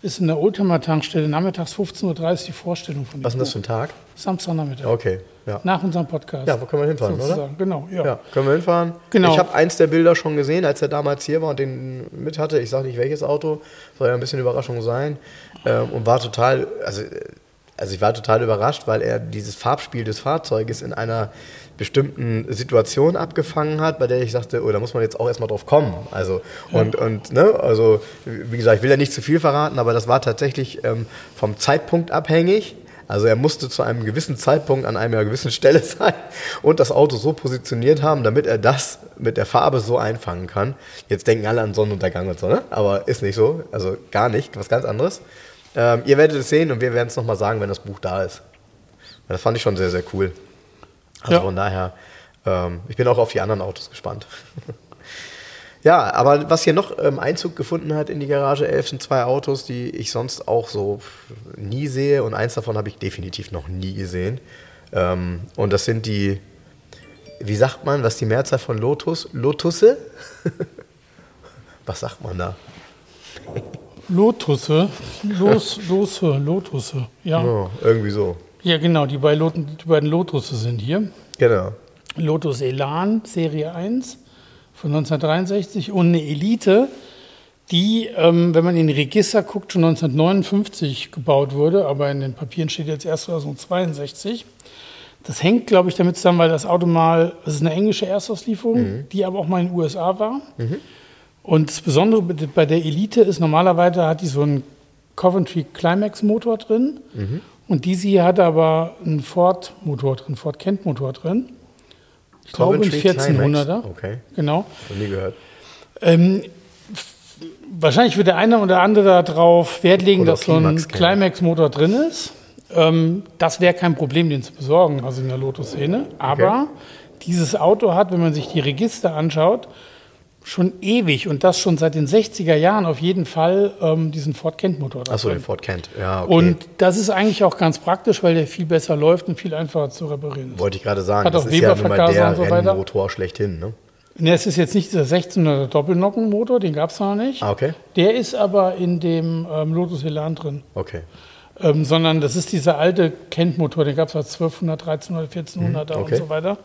ist in der Oldtimer-Tankstelle nachmittags 15.30 Uhr die Vorstellung von dem Was ist denn das für ein Tag? Samstagnachmittag. Okay, ja. Nach unserem Podcast. Ja, wo können wir hinfahren, oder? sozusagen. Genau, ja. Ja, können wir hinfahren. Genau. Ich habe eins der Bilder schon gesehen, als er damals hier war und den mit hatte. Ich sage nicht welches Auto, soll ja ein bisschen Überraschung sein. Ähm, und war total, also, äh, also ich war total überrascht, weil er dieses Farbspiel des Fahrzeuges in einer bestimmten Situation abgefangen hat, bei der ich sagte, oh, da muss man jetzt auch erstmal drauf kommen. Also, und, und, ne, also, wie gesagt, ich will ja nicht zu viel verraten, aber das war tatsächlich ähm, vom Zeitpunkt abhängig. Also er musste zu einem gewissen Zeitpunkt an einer gewissen Stelle sein und das Auto so positioniert haben, damit er das mit der Farbe so einfangen kann. Jetzt denken alle an Sonnenuntergang und so, ne? Aber ist nicht so. Also gar nicht, was ganz anderes. Ähm, ihr werdet es sehen und wir werden es nochmal sagen, wenn das Buch da ist. Das fand ich schon sehr, sehr cool. Also Ja. von daher, ähm, ich bin auch auf die anderen Autos gespannt. ja, aber was hier noch ähm, Einzug gefunden hat in die Garage 11 sind zwei Autos, die ich sonst auch so nie sehe und eins davon habe ich definitiv noch nie gesehen. Ähm, und das sind die, wie sagt man, was die Mehrzahl von Lotus? Lotusse? was sagt man da? Lotusse. Los, Lose, Lotusse. Ja. Oh, irgendwie so. ja, genau. Die, beiden Lot die beiden Lotusse sind hier. Genau. Lotus Elan, Serie 1 von 1963 und eine Elite, die, ähm, wenn man in die Register guckt, schon 1959 gebaut wurde, aber in den Papieren steht jetzt erst 2062. Das hängt, glaube ich, damit zusammen, weil das Auto mal, das ist eine englische Erstauslieferung, die aber auch mal in den USA war. Und das Besondere bei- der Elite ist, normalerweise hat die so einen Coventry Climax Motor drin. Und diese hier hat aber einen Ford Motor drin, Ford Kent Motor drin. Ich glaube, ein Coventry 1400er. Climax. Okay. Genau. Noch nie gehört. Ähm, wahrscheinlich wird der eine oder andere darauf Wert legen, Oder dass so ein Climax. Climax-Motor drin ist. Ähm, das wäre kein Problem, den zu besorgen, also in der Lotus-Szene. Aber dieses Auto hat, wenn man sich die Register anschaut, schon ewig und das schon seit den 60er Jahren auf jeden Fall ähm, diesen Ford Kent-Motor. da Achso, den Ford Kent. Ja, okay. Und das ist eigentlich auch ganz praktisch, weil der viel besser läuft und viel einfacher zu reparieren ist. Wollte ich gerade sagen, Hat das auch ist ja nun mal der so. Rennmotor schlechthin, ne? Ne, es ist jetzt nicht dieser 16er Doppelnockenmotor, den gab es noch nicht. Ah, okay. Der ist aber in dem ähm, Lotus Elan drin. Okay. Ähm, sondern das ist dieser alte Kent-Motor, den gab es als 1200, 1300, 1400er okay. und so weiter.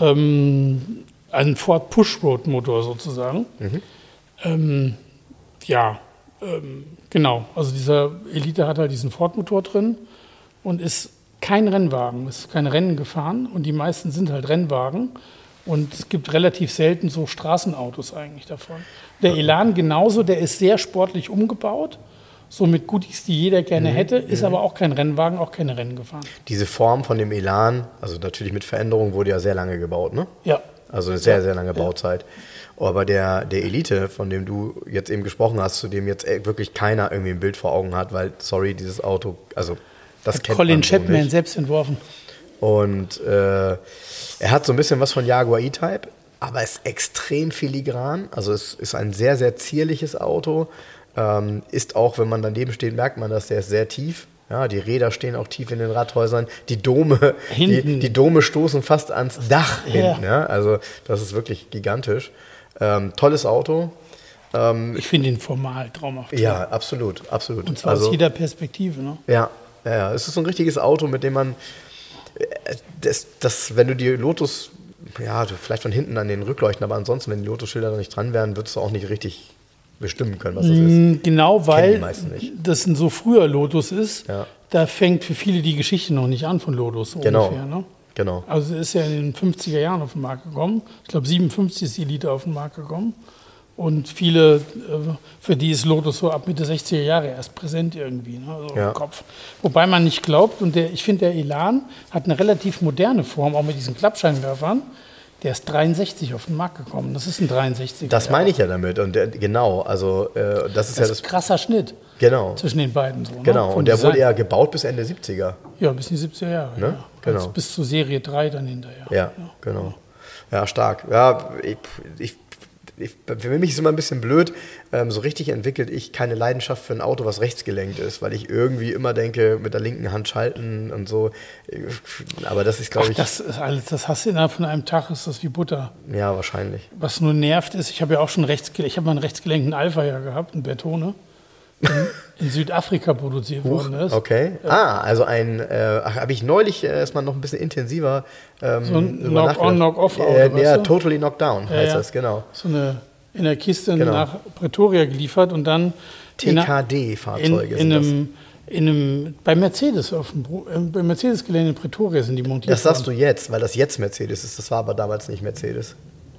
Ähm, ein Ford Pushroad-Motor sozusagen. Ähm, ja, ähm, genau. Also dieser Elite hat halt diesen Ford-Motor drin und ist kein Rennwagen, ist kein Rennen gefahren und die meisten sind halt Rennwagen. Und es gibt relativ selten so Straßenautos eigentlich davon. Der Elan genauso, der ist sehr sportlich umgebaut, so mit Goodies, die jeder gerne hätte, ist aber auch kein Rennwagen, auch keine Rennen gefahren. Diese Form von dem Elan, also natürlich mit Veränderung, wurde ja sehr lange gebaut, ne? Ja, Also eine sehr, sehr lange Bauzeit. Aber der, der Elite, von dem du jetzt eben gesprochen hast, zu dem jetzt äh, wirklich keiner irgendwie ein Bild vor Augen hat, weil, sorry, dieses Auto, also das kennt Colin man so Chapman nicht. selbst entworfen. Und äh, er hat so ein bisschen was von Jaguar E-Type, aber ist extrem filigran. Also es ist ein sehr, sehr zierliches Auto. Ähm, ist auch, wenn man daneben steht, merkt man, dass der ist sehr tief. Ja, die Räder stehen auch tief in den Radhäusern. Die Dome, die, die Dome stoßen fast ans Dach hinten. Ja? Also das ist wirklich gigantisch. Ähm, tolles Auto. Ich finde ihn formal traumhaft. Ja, absolut, absolut. Und zwar also, aus jeder Perspektive. Ne? ja, ja, es ist so ein richtiges Auto, mit dem man, äh, das, das, wenn du die Lotus, ja, vielleicht von hinten an den Rückleuchten, aber ansonsten, wenn die Lotus-Schilder da nicht dran wären, würdest du auch nicht richtig bestimmen können, was das ist. Mm, Genau, die weil das ein so früher Lotus ist, Ja. da fängt für viele die Geschichte noch nicht an von Lotus Genau. ungefähr. Ne? Genau. Also ist ja in den 50er Jahren auf den Markt gekommen. Ich glaube, 57 ist die Elite auf den Markt gekommen. Und viele, äh, für die ist Lotus so ab Mitte 60er Jahre erst präsent irgendwie, ne? so Ja. im Kopf. Wobei man nicht glaubt, und der, ich finde, der Elan hat eine relativ moderne Form, auch mit diesen Klappscheinwerfern. Der ist 63 auf den Markt gekommen. Das ist ein 63. Das meine ich ja damit. Und der, genau, also äh, das ist ja Das ist das. ein krasser Schnitt Genau. zwischen den beiden. So, ne? Genau. Vom Und der wurde Design. ja gebaut bis Ende 70er. Ja, bis in die 70er Jahre. Ne? Ja. Genau. Also bis zur Serie 3 dann hinterher. Ja, genau. Ja, stark. Ja, ich, ich, ich, für mich ist es immer ein bisschen blöd. Ähm, so richtig entwickelt ich keine Leidenschaft für ein Auto, was rechtsgelenkt ist, weil ich irgendwie immer denke, mit der linken Hand schalten und so. Aber das ist, glaube ich, das ist alles, das hast du innerhalb von einem Tag, ist das wie Butter. ja, wahrscheinlich. Was nur nervt ist, ich habe ja auch schon rechts, ich habe mal einen rechtsgelenkten Alpha ja gehabt, einen Bertone, in, in Südafrika produziert worden ist. Okay. Ah, also ein, äh, ach, habe ich neulich äh, erstmal noch ein bisschen intensiver ähm, So ein Knock-on. Knock-off-Auto, Äh, ja, du? totally knocked down heißt ja. das, genau. So eine in der Kiste Genau. nach Pretoria geliefert und dann in in, TKD-Fahrzeuge in, sind das. einem, in einem, bei Mercedes auf dem, äh, bei Mercedes-Gelände in Pretoria sind die montiert Das sagst du jetzt, weil das jetzt Mercedes ist. Das war aber damals nicht Mercedes.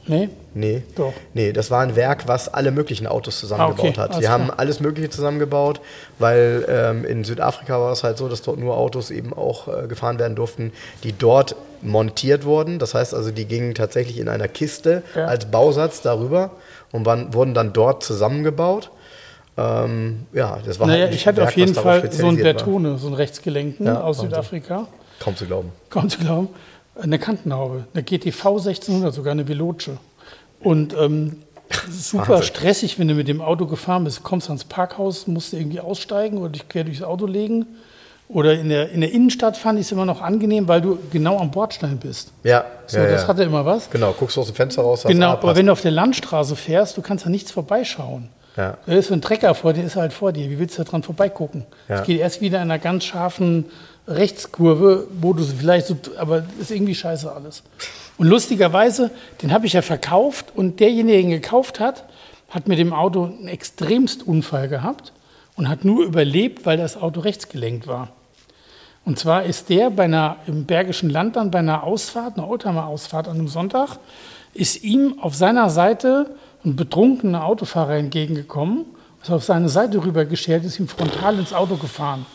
Nee? Nee. Doch. Nee, das war ein Werk, was alle möglichen Autos zusammengebaut Ah, okay, hat. Die haben klar. alles Mögliche zusammengebaut, weil ähm, in Südafrika war es halt so, dass dort nur Autos eben auch äh, gefahren werden durften, die dort montiert wurden. Das heißt also, die gingen tatsächlich in einer Kiste Ja. als Bausatz darüber und waren, wurden dann dort zusammengebaut. Ähm, ja, das war Naja, halt ein ich hatte Werk, auf jeden Fall so einen. Bertone, so einen rechtsgelenkten Ja, aus Wahnsinn. Südafrika. Kaum zu glauben. Kaum zu glauben. Eine Kantenhaube, eine GTV 1600, sogar eine Veloce. Und ähm, super Wahnsinn. stressig, wenn du mit dem Auto gefahren bist. Kommst ans Parkhaus, musst du irgendwie aussteigen oder dich quer durchs Auto legen. Oder in der, in der Innenstadt fand ich es immer noch angenehm, weil du genau am Bordstein bist. Ja, So, ja, das ja. hatte immer was. Genau, guckst du aus dem Fenster raus. Genau, aber passt. wenn du auf der Landstraße fährst, du kannst da nichts vorbeischauen. Ja. Da ist so ein Trecker vor dir, ist halt vor dir. Wie willst du da dran vorbeigucken? Ja. Es geht erst wieder in einer ganz scharfen Rechtskurve, wo du vielleicht so, aber ist irgendwie scheiße alles. Und lustigerweise, den habe ich ja verkauft und derjenige, der ihn gekauft hat, hat mit dem Auto einen extremst Unfall gehabt und hat nur überlebt, weil das Auto rechtsgelenkt war. Und zwar ist der bei einer, im Bergischen Land dann bei einer Ausfahrt, einer Oldtimer-Ausfahrt an einem Sonntag, ist ihm auf seiner Seite ein betrunkener Autofahrer entgegengekommen, ist auf seine Seite rübergeschert, ist ihm frontal ins Auto gefahren.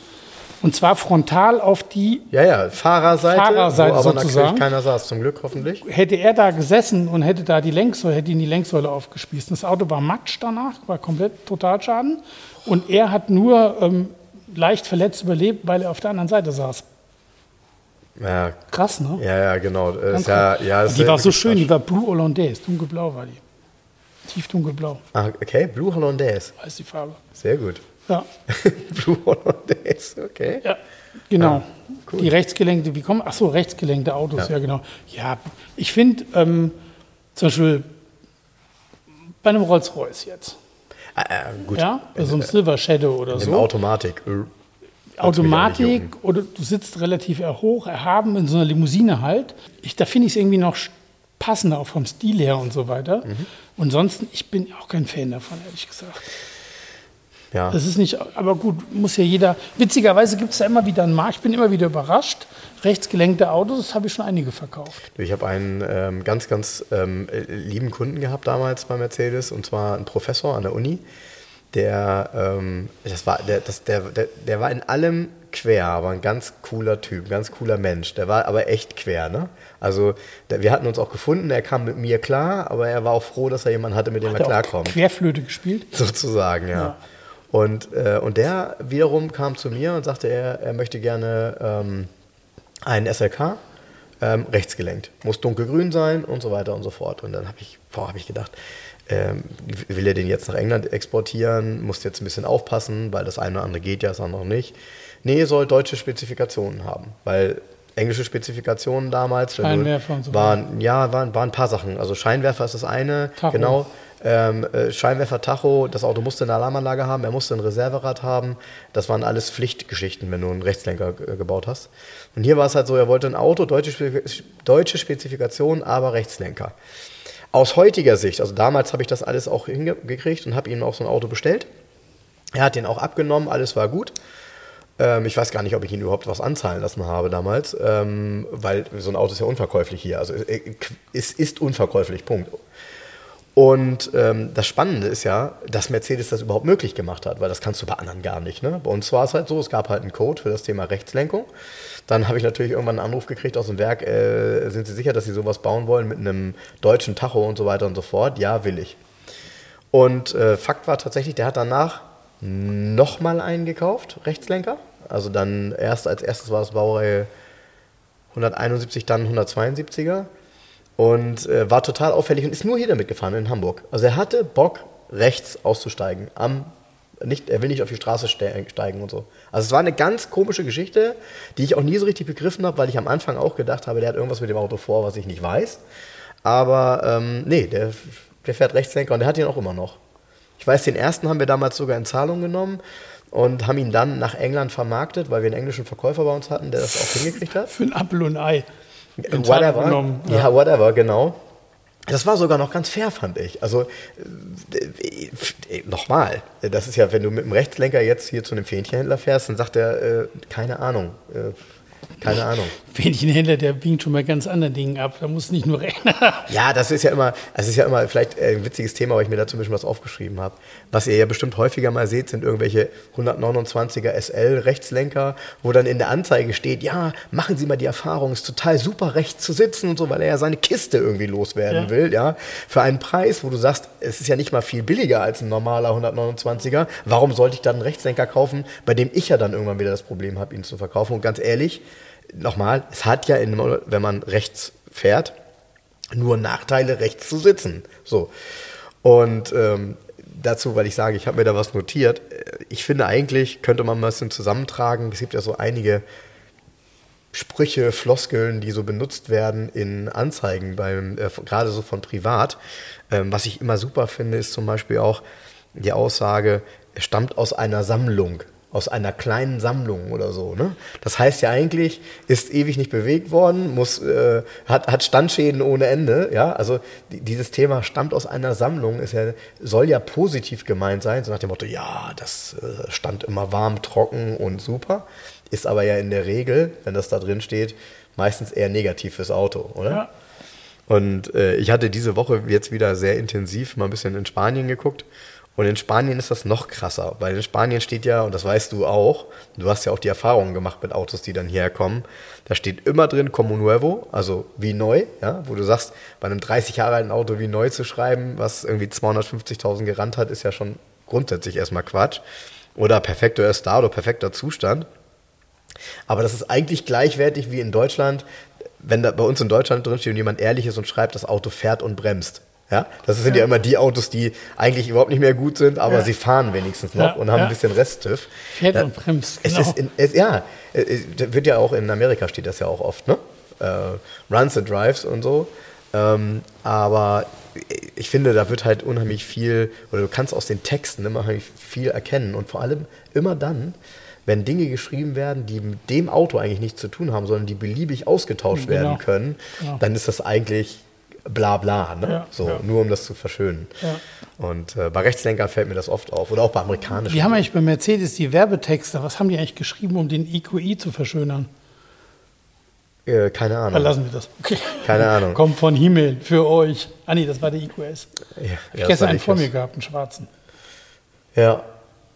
Und zwar frontal auf die, Ja, ja, Fahrerseite, Fahrerseite wo aber sozusagen. natürlich keiner saß, zum Glück hoffentlich. hätte er da gesessen und hätte da die Lenksäule, hätte ihn die Lenksäule aufgespießt. Das Auto war matsch danach, war komplett Totalschaden. Und er hat nur ähm, leicht verletzt überlebt, weil er auf der anderen Seite saß. Ja, Krass, ne? ja, ja genau. Das Ganz ja, krass. ja, die war so schön, die war Blue Hollandaise, dunkelblau war die. Tief dunkelblau, Ah, okay, Blue Hollandaise. heißt die Farbe. Sehr gut. Ja, Blue Hollandaise, okay. ja genau. cool. Die rechtsgelenkte, wie kommen, ach so, rechtsgelenkte Autos, ja, genau. Ja, ich finde, ähm, zum Beispiel bei einem Rolls-Royce jetzt, Ah, ah, gut. ja, so einem Silver Shadow oder so. Automatik. äh, Automatik oder du sitzt relativ hoch, erhaben in so einer Limousine halt. Ich, da finde ich es irgendwie noch passender, auch vom Stil her und so weiter. Mhm. Und sonst, ich bin auch kein Fan davon, ehrlich gesagt. Ja. Das ist nicht, aber gut, muss ja jeder. Witzigerweise gibt es da immer wieder einen Markt. Ich bin immer wieder überrascht. Rechtsgelenkte Autos, das habe ich schon einige verkauft. Ich habe einen ähm, ganz, ganz ähm, äh, lieben Kunden gehabt damals bei Mercedes und zwar einen Professor an der Uni. Der, ähm, das war, der, das, der, der, der war in allem quer, aber ein ganz cooler Typ, ein ganz cooler Mensch. Der war aber echt quer, ne? Also der, wir hatten uns auch gefunden, er kam mit mir klar, aber er war auch froh, dass er jemanden hatte, mit dem Hat er er klarkommt. Querflöte gespielt? Sozusagen, ja. Ja. Und, äh, und der wiederum kam zu mir und sagte, er, er möchte gerne ähm, einen SLK ähm, rechts gelenkt. Muss dunkelgrün sein und so weiter und so fort. Und dann habe ich, boah, habe ich gedacht, ähm, will er den jetzt nach England exportieren? Muss jetzt ein bisschen aufpassen, weil das eine oder andere geht ja, das andere nicht. Nee, soll deutsche Spezifikationen haben, weil englische Spezifikationen damals Scheinwerfer und so waren, ja, waren, waren ein paar Sachen. Also Scheinwerfer ist das eine, Tacho. genau. Ähm, äh, Scheinwerfer, Tacho, das Auto musste eine Alarmanlage haben, er musste ein Reserverad haben. Das waren alles Pflichtgeschichten, wenn du einen Rechtslenker äh, gebaut hast. Und hier war es halt so, er wollte ein Auto, deutsche, Spezif deutsche Spezifikation, aber Rechtslenker. Aus heutiger Sicht, also damals habe ich das alles auch hingekriegt und habe ihm auch so ein Auto bestellt. Er hat den auch abgenommen, alles war gut. Ähm, ich weiß gar nicht, ob ich ihn überhaupt was anzahlen lassen habe damals, ähm, weil so ein Auto ist ja unverkäuflich hier. Also äh, es ist unverkäuflich, Punkt. Und ähm, das Spannende ist ja, dass Mercedes das überhaupt möglich gemacht hat, weil das kannst du bei anderen gar nicht. Ne? Bei uns war es halt so, es gab halt einen Code für das Thema Rechtslenkung. Dann habe ich natürlich irgendwann einen Anruf gekriegt aus dem Werk, äh, sind Sie sicher, dass Sie sowas bauen wollen mit einem deutschen Tacho und so weiter und so fort? Ja, will ich. Und äh, Fakt war tatsächlich, der hat danach nochmal einen gekauft, Rechtslenker. Also dann erst als erstes war es Baureihe 171, dann 172er und äh, war total auffällig und ist nur hier damit gefahren in Hamburg. Also er hatte Bock, rechts auszusteigen. Am, nicht, er will nicht auf die Straße steigen und so. Also es war eine ganz komische Geschichte, die ich auch nie so richtig begriffen habe, weil ich am Anfang auch gedacht habe, der hat irgendwas mit dem Auto vor, was ich nicht weiß. Aber ähm, nee, der, der fährt Rechtslenker und der hat ihn auch immer noch. Ich weiß, den ersten haben wir damals sogar in Zahlung genommen und haben ihn dann nach England vermarktet, weil wir einen englischen Verkäufer bei uns hatten, der das auch hingekriegt hat. Für ein Apfel und Ei. Whatever. Genommen, ja. ja, whatever, genau. Das war sogar noch ganz fair, fand ich. Also äh, äh, nochmal, das ist ja, wenn du mit dem Rechtslenker jetzt hier zu einem Fähnchenhändler fährst, dann sagt er, äh, keine Ahnung, äh, keine Ahnung. Fähnchenhändler, der winkt schon mal ganz anderen Dingen ab. Da muss nicht nur rechnen. ja, das ist ja immer, das ist ja immer vielleicht ein witziges Thema, weil ich mir dazu ein bisschen was aufgeschrieben habe. Was ihr ja bestimmt häufiger mal seht, sind irgendwelche 129er SL Rechtslenker, wo dann in der Anzeige steht, ja, machen Sie mal die Erfahrung, es ist total super rechts zu sitzen und so, weil er ja seine Kiste irgendwie loswerden ja. will, ja. Für einen Preis, wo du sagst, es ist ja nicht mal viel billiger als ein normaler 129er. Warum sollte ich dann einen Rechtslenker kaufen, bei dem ich ja dann irgendwann wieder das Problem habe, ihn zu verkaufen? Und ganz ehrlich, nochmal, es hat ja, in, wenn man rechts fährt, nur Nachteile, rechts zu sitzen. So. Und ähm, dazu, weil ich sage, ich habe mir da was notiert. Ich finde eigentlich, könnte man mal ein bisschen zusammentragen. Es gibt ja so einige Sprüche, Floskeln, die so benutzt werden in Anzeigen, beim, äh, gerade so von privat. Ähm, was ich immer super finde, ist zum Beispiel auch die Aussage, es stammt aus einer Sammlung aus einer kleinen Sammlung oder so. Ne? Das heißt ja eigentlich, ist ewig nicht bewegt worden, muss, äh, hat, hat Standschäden ohne Ende. Ja? Also dieses Thema stammt aus einer Sammlung, ist ja, soll ja positiv gemeint sein, so nach dem Motto, ja, das äh, stand immer warm, trocken und super. Ist aber ja in der Regel, wenn das da drin steht, meistens eher negativ fürs Auto, oder? Ja. Und äh, ich hatte diese Woche jetzt wieder sehr intensiv mal ein bisschen in Spanien geguckt und in Spanien ist das noch krasser, weil in Spanien steht ja, und das weißt du auch, du hast ja auch die Erfahrungen gemacht mit Autos, die dann hierher kommen, da steht immer drin Como Nuevo, also wie neu, ja, wo du sagst, bei einem 30 Jahre alten Auto wie neu zu schreiben, was irgendwie 250.000 gerannt hat, ist ja schon grundsätzlich erstmal Quatsch. Oder perfekter Estado, perfekter Zustand. Aber das ist eigentlich gleichwertig wie in Deutschland, wenn da bei uns in Deutschland drinsteht und jemand ehrlich ist und schreibt, das Auto fährt und bremst. Ja, das sind ja. ja immer die Autos, die eigentlich überhaupt nicht mehr gut sind, aber ja. sie fahren wenigstens noch ja, und haben ein bisschen Resttüv. Fährt und bremst, genau. Es ist in, es, ja, es wird ja auch in Amerika steht das ja auch oft, ne? Äh, Runs and Drives und so. Ähm, aber ich finde, da wird halt unheimlich viel, oder du kannst aus den Texten immer viel erkennen und vor allem immer dann, wenn Dinge geschrieben werden, die mit dem Auto eigentlich nichts zu tun haben, sondern die beliebig ausgetauscht genau. werden können, dann ist das eigentlich bla bla, ne? Ja, so, ja. nur um das zu verschönen. Ja. Und äh, bei Rechtslenkern fällt mir das oft auf. Oder auch bei amerikanischen. Wie haben eigentlich bei Mercedes die Werbetexte, was haben die eigentlich geschrieben, um den EQI zu verschönern? Äh, keine Ahnung. Verlassen wir das. Okay. Keine Ahnung. Kommt von Himmel für euch. Ah nee, das war der EQS. Ja, ich habe gestern einen vor mir gehabt, einen schwarzen. Ja,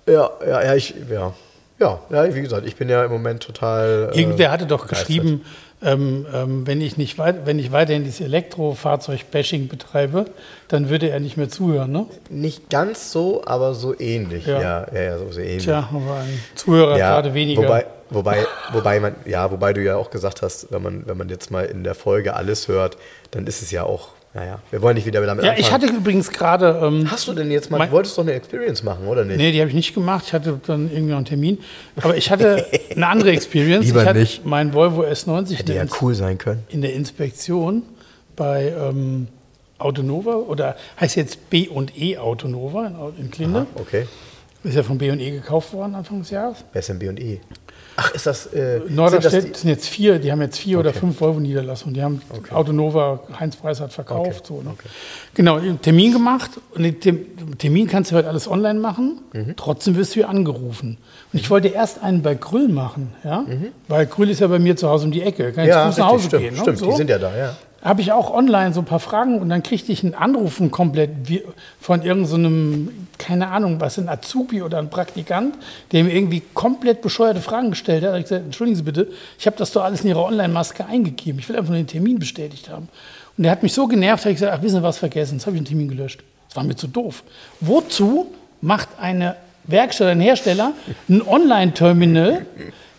ja, ja, ja, ich, ja. Ja, ja, wie gesagt, ich bin ja im Moment total. Äh, Irgendwer hatte doch geschrieben, ähm, ähm, wenn, ich nicht weit, wenn ich weiterhin dieses Elektrofahrzeug-Bashing betreibe, dann würde er nicht mehr zuhören, ne? Nicht ganz so, aber so ähnlich. Ja, ja, ja, ja so, so ähnlich. Tja, aber ein Zuhörer ja, gerade weniger. Wobei, Wobei, wobei man, ja, wobei du ja auch gesagt hast, wenn man, wenn man jetzt mal in der Folge alles hört, dann ist es ja auch, naja, wir wollen nicht wieder damit Ja, ich hatte übrigens gerade. Ähm, Hast du denn jetzt mal, du wolltest doch eine Experience machen, oder nicht? Nee, die habe ich nicht gemacht. Ich hatte dann irgendwie noch einen Termin. Aber ich hatte eine andere Experience. Lieber ich hatte nicht. Mein Volvo S90 Hätte ja in, cool sein können. in der Inspektion bei ähm, Autonova oder heißt jetzt B und E Autonova in, in Klinde. Ah, okay. Ist ja von B und E gekauft worden Anfang des Jahres. Wer ist denn B&E? Ach, ist das, äh, sind das Norderstedt die, sind jetzt vier, die haben jetzt vier oder Okay. fünf Volvo-Niederlassungen. Die haben Autonova, Heinz Preis hat verkauft. Okay. So, ne? Genau, Termin gemacht. Und den Termin kannst du heute alles online machen. Mhm. Trotzdem wirst du hier angerufen. Und ich wollte erst einen bei Grüll machen, ja? Mhm. weil Grüll ist ja bei mir zu Hause um die Ecke. Kann ich ja, zu Hause stimmt, gehen. Ne? stimmt, So. die sind ja da, ja. Habe ich auch online so ein paar Fragen und dann kriegte ich einen Anrufen komplett von irgendeinem, so keine Ahnung, was, ein Azubi oder ein Praktikant, der mir irgendwie komplett bescheuerte Fragen gestellt hat. Da ich gesagt, entschuldigen Sie bitte, ich habe das doch alles in Ihrer Online-Maske eingegeben. Ich will einfach nur den Termin bestätigt haben. Und der hat mich so genervt, habe ich gesagt, ach, wissen Sie was, vergessen, jetzt habe ich den Termin gelöscht. Das war mir zu doof. Wozu macht eine Werkstatt, ein Hersteller, ein Online-Terminal,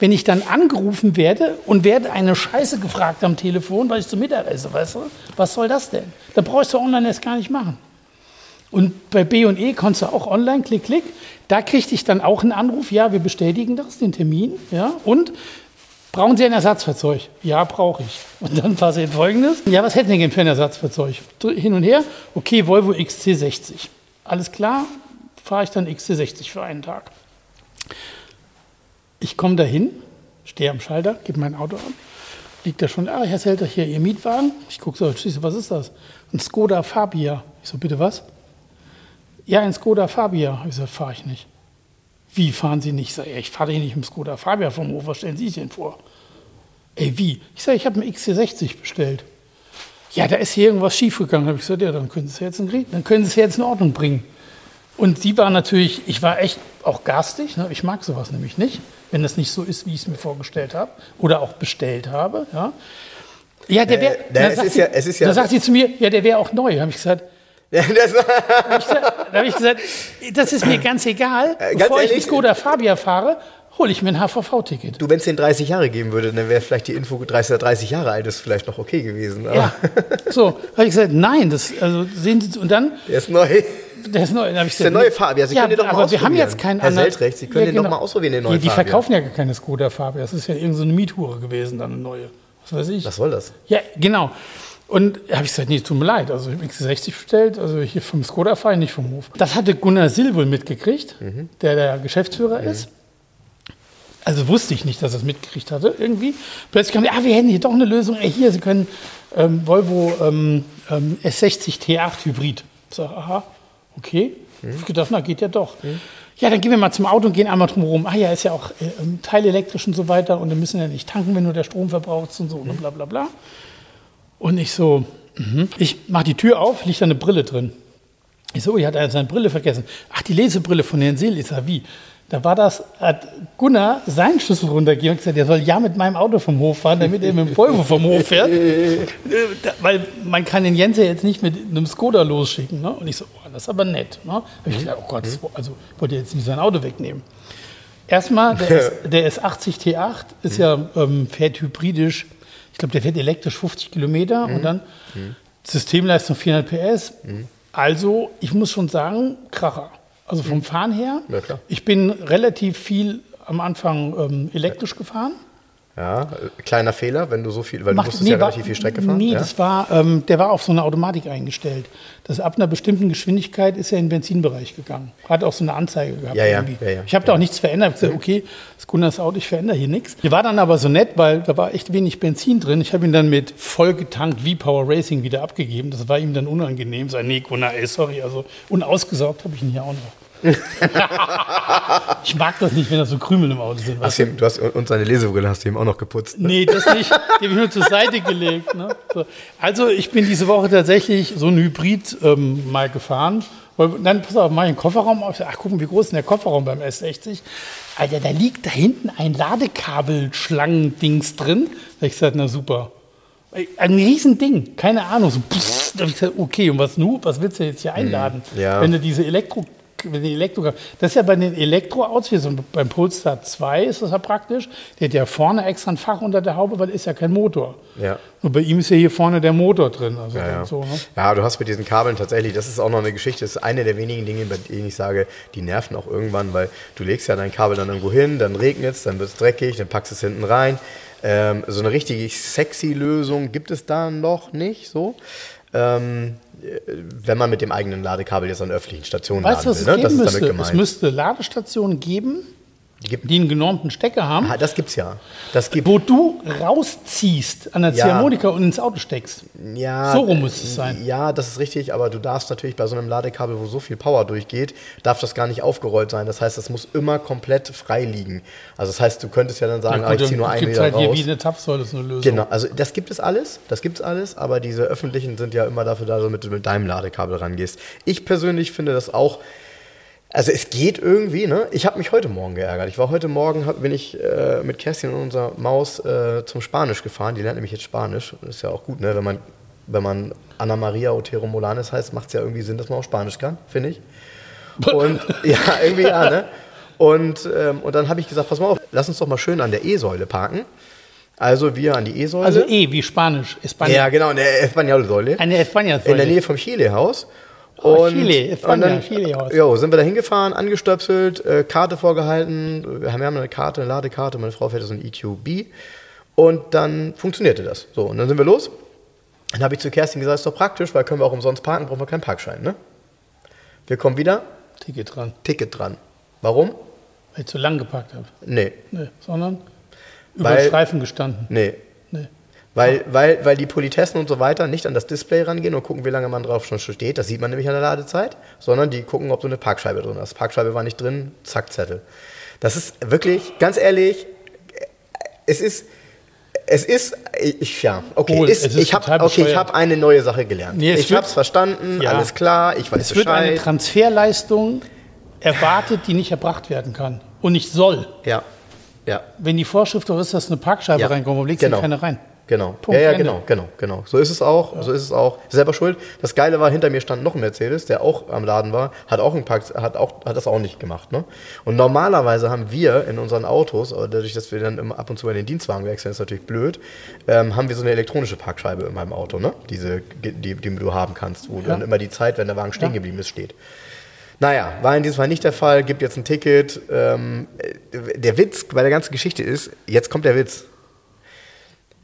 wenn ich dann angerufen werde und werde eine Scheiße gefragt am Telefon, weil ich zum Mittag esse, weißt du? Was soll das denn? Da brauchst du online erst gar nicht machen. Und bei B und E konntest du auch online, klick, klick. Da kriegte ich dann auch einen Anruf, ja, wir bestätigen das, den Termin, ja. Und brauchen Sie ein Ersatzfahrzeug? Ja, brauche ich. Und dann passiert Folgendes. Ja, was hätten Sie denn für ein Ersatzfahrzeug? Hin und her, okay, Volvo XC60. Alles klar, fahre ich dann XC60 für einen Tag. Ich komme dahin, stehe am Schalter, gebe mein Auto an. Liegt da schon, ah, Herr Selter, hier Ihr Mietwagen. Ich gucke so, schließlich, was ist das? Ein Skoda Fabia. Ich so, bitte was? Ja, ein Skoda Fabia. Ich so, fahre ich nicht. Wie fahren Sie nicht? Ich sage, ja, ich fahre hier nicht im Skoda Fabia vom Hof. Was stellen Sie sich denn vor? Ey, wie? Ich sage, ich habe einen XC60 bestellt. Ja, da ist hier irgendwas schiefgegangen. Habe ich gesagt, ja, dann können Sie es jetzt in, Grie- dann können Sie es jetzt in Ordnung bringen. Und sie war natürlich, ich war echt auch garstig. Ne? Ich mag sowas nämlich nicht, wenn das nicht so ist, wie ich es mir vorgestellt habe oder auch bestellt habe. Ja, ja der wäre. Äh, es ist ja- es ist ja- Da sagt sie zu mir, ja, der wäre auch neu. Habe ich gesagt. Das, Da habe ich gesagt, das ist mir ganz egal. Äh, ganz Bevor ich ehrlich, einen Skoda Fabia fahre, hole ich mir ein HVV-Ticket. du, wenn es den 30 Jahre geben würde, dann wäre vielleicht die Info 30, 30 Jahre alt ist vielleicht noch okay gewesen. Aber Ja, so habe ich gesagt, nein, das also sehen Sie und dann der ist neu. der ist neu. Hab ich der gesagt, neue Fabia, Sie können den doch mal aber wir haben ausprobieren. jetzt keinen Herr anderen- Seltrecht, Sie können den doch mal ausprobieren, den neuen Die, die Fabia. verkaufen ja gar keine Skoda Fabia. Das ist ja irgendeine so eine Miethure gewesen, dann eine neue. Was weiß ich. Was soll das? Ja, genau. Und habe ich gesagt, nee, tut mir leid. Also ich habe X60 bestellt, also hier vom Skoda fahre ich nicht vom Hof. Das hatte Gunnar Silwohl mitgekriegt, Mhm. der der Geschäftsführer ist. Also wusste ich nicht, dass er es mitgekriegt hatte irgendwie. Plötzlich kam, ah, wir hätten hier doch eine Lösung. Ey, hier, Sie können ähm, Volvo ähm, ähm, S60 T8 Hybrid. Ich sage, aha, okay. Ich hab gedacht, na, geht ja doch. Ja, dann gehen wir mal zum Auto und gehen einmal drum herum. Ah ja, ist ja auch äh, ähm, teilelektrisch und so weiter. Und wir müssen ja nicht tanken, wenn nur der Strom verbraucht ist und so und bla bla bla. Und ich so, mhm. ich mache die Tür auf, liegt da eine Brille drin. Ich so, ich hatte seine Brille vergessen. Ach, die Lesebrille von Herrn Seel. Ich sag, wie? Da war das, hat Gunnar seinen Schlüssel runtergegeben und gesagt, der soll ja mit meinem Auto vom Hof fahren, damit er mit dem Volvo vom Hof fährt. Äh, Weil man kann den Jens ja jetzt nicht mit einem Skoda losschicken. Ne? Und ich so, oh, das ist aber nett. Ne? Hab ich gedacht, oh Gott, also wollte jetzt nicht sein Auto wegnehmen. Erstmal, der, S, der S80 T8 ist ja, ähm, fährt hybridisch, ich glaube, der fährt elektrisch 50 Kilometer und dann Systemleistung 400 PS. Also, ich muss schon sagen, Kracher. Also vom Fahren her, Ja, ich bin relativ viel am Anfang ähm, elektrisch gefahren. Ja, kleiner Fehler, wenn du so viel, weil du Macht- musstest nee, ja war- relativ viel Strecke fahren. Nee, ja? das war, ähm, der war auf so eine Automatik eingestellt. Das ab einer bestimmten Geschwindigkeit ist er in den Benzinbereich gegangen. Hat auch so eine Anzeige gehabt. Ja, ja, irgendwie. ja, ja. ich habe da auch nichts verändert. Ich habe gesagt, okay, das ist Gunnars Auto, ich verändere hier nichts. Die war dann aber so nett, weil da war echt wenig Benzin drin. Ich habe ihn dann mit vollgetankt V-Power Racing wieder abgegeben. Das war ihm dann unangenehm. Sei, nee, Gunnar, ey, sorry. Also, und ausgesaugt habe ich ihn hier auch noch. ich mag das nicht, wenn da so Krümel im Auto sind. Ihm, du hast, und seine Lesebrille hast du ihm auch noch geputzt. Ne? Nee, das nicht. Die habe ich nur zur Seite gelegt. Ne? So. Also ich bin diese Woche tatsächlich so ein Hybrid ähm, mal gefahren. Und dann, pass auf, mach ich den Kofferraum auf. Ach, gucken, wie groß ist denn der Kofferraum beim S60? Alter, da liegt da hinten ein Ladekabelschlangendings drin. Da ich gesagt, na super. Ein Riesending, keine Ahnung. So, pff, da hab ich gesagt, okay, und was nu? Was willst du jetzt hier einladen? Ja. Wenn du diese Elektro wenn die Elektro, das ist ja bei den Elektroautos, wie so beim Polestar 2 ist das ja praktisch. Der hat ja vorne extra ein Fach unter der Haube, weil ist ja kein Motor. Ja. Und bei ihm ist ja hier vorne der Motor drin. Also Ja, ja. So, ne? ja, du hast mit diesen Kabeln tatsächlich, das ist auch noch eine Geschichte, das ist eine der wenigen Dinge, bei denen ich sage, die nerven auch irgendwann, weil du legst ja dein Kabel dann irgendwo hin, dann regnet es, dann wird es dreckig, dann packst du es hinten rein. Ähm, so eine richtige sexy Lösung gibt es da noch nicht so. Ähm, äh, wenn man mit dem eigenen Ladekabel jetzt an öffentlichen Stationen Weißt was laden es will, ne? geben das ist damit müsste? Es gemeint. müsste Ladestationen geben, Die die einen genormten Stecker haben, ah, das gibt's ja. Das gibt wo du rausziehst an der Ja. Ziehharmonika und ins Auto steckst. Ja, So rum muss es sein. Ja, das ist richtig, aber du darfst natürlich bei so einem Ladekabel, wo so viel Power durchgeht, darf das gar nicht aufgerollt sein. Das heißt, das muss immer komplett frei liegen. Also das heißt, du könntest ja dann sagen, Ja, ah, gut, ich ziehe nur einen gibt Meter halt hier raus. wie eine Tapfsäule, ist eine Lösung. Genau, also das gibt es alles, das gibt es alles, aber diese öffentlichen sind ja immer dafür da, damit du mit deinem Ladekabel rangehst. Ich persönlich finde das auch, also es geht irgendwie, ne? Ich habe mich heute Morgen geärgert. Ich war heute Morgen, hab, bin ich äh, mit Kerstin und unserer Maus äh, zum Spanisch gefahren. Die lernt nämlich jetzt Spanisch. Das ist ja auch gut, ne? Wenn man, wenn man Anna Maria Otero Molanes heißt, macht es ja irgendwie Sinn, dass man auch Spanisch kann, finde ich. Und ja, irgendwie ja, ne? Und, ähm, und dann habe ich gesagt, pass mal auf, lass uns doch mal schön an der E-Säule parken. Also wir an die E-Säule. Also E wie Spanisch. España. ja, genau, in der Espanol-Säule. Eine España-Säule. In der Nähe vom Chile-Haus. Oh, Chile, und dann, Chile-Haus. Jo, sind wir da hingefahren, angestöpselt, äh, Karte vorgehalten. Wir haben wir haben eine Karte, eine Ladekarte. Meine Frau fährt so ein EQB. Und dann funktionierte das. So, und dann sind wir los. Dann habe ich zu Kerstin gesagt, ist doch praktisch, weil können wir auch umsonst parken, brauchen wir keinen Parkschein, ne? Wir kommen wieder, Ticket dran, Ticket dran. Warum? weil ich zu lang geparkt habe. Nee, Nee, sondern über Weil- Streifen gestanden. nee. Weil, weil, weil die Politessen und so weiter nicht an das Display rangehen und gucken, wie lange man drauf schon steht. Das sieht man nämlich an der Ladezeit. Sondern die gucken, ob du eine Parkscheibe drin hast. Parkscheibe war nicht drin, zack, Zettel. Das ist wirklich, ganz ehrlich, es ist, es ist, ich, ja, okay, Cool, ist, es ich habe okay, ich hab eine neue Sache gelernt. Nee, es ich habe es verstanden, Ja. alles klar, ich weiß Es wird eine Bescheid. Transferleistung erwartet, die nicht erbracht werden kann. Und nicht soll. Ja, ja. Wenn die Vorschrift doch ist, dass eine Parkscheibe Ja, reinkommt, warum legst genau. du keine rein? Genau. Punkt, ja, ja, Ende. genau, genau, genau. So ist es auch. So ist es auch. Selber schuld. Das Geile war, hinter mir stand noch ein Mercedes, der auch am Laden war, hat auch einen Park, hat auch, hat das auch nicht gemacht. Ne? Und normalerweise haben wir in unseren Autos, aber dadurch, dass wir dann immer ab und zu bei den Dienstwagen wechseln, ist natürlich blöd, ähm, haben wir so eine elektronische Parkscheibe in meinem Auto, ne? Diese, die, die du haben kannst, wo dann immer die Zeit, wenn der Wagen stehen Ja. geblieben ist, steht. Naja, war in diesem Fall nicht der Fall, gibt jetzt ein Ticket. Ähm, äh, der Witz bei der ganzen Geschichte ist, jetzt kommt der Witz.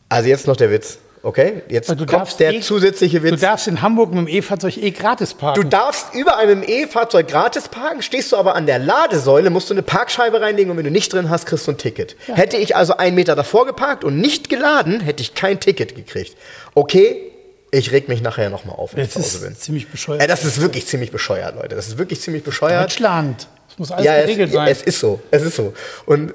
Also jetzt noch der Witz, okay? Jetzt du kommt der eh- zusätzliche Du Witz. darfst in Hamburg mit dem E-Fahrzeug eh gratis parken. Du darfst über einem E-Fahrzeug gratis parken, stehst du aber an der Ladesäule, musst du eine Parkscheibe reinlegen und wenn du nicht drin hast, kriegst du ein Ticket. Hätte ich also einen Meter davor geparkt und nicht geladen, hätte ich kein Ticket gekriegt. Okay, ich reg mich nachher nochmal auf, wenn das ich zu Hause ist bin. ziemlich bescheuert. Ja, das ist wirklich ziemlich bescheuert, Leute. Das ist wirklich ziemlich bescheuert. Deutschland. Das muss alles ja, es, geregelt sein. es ist so. Es ist so. Und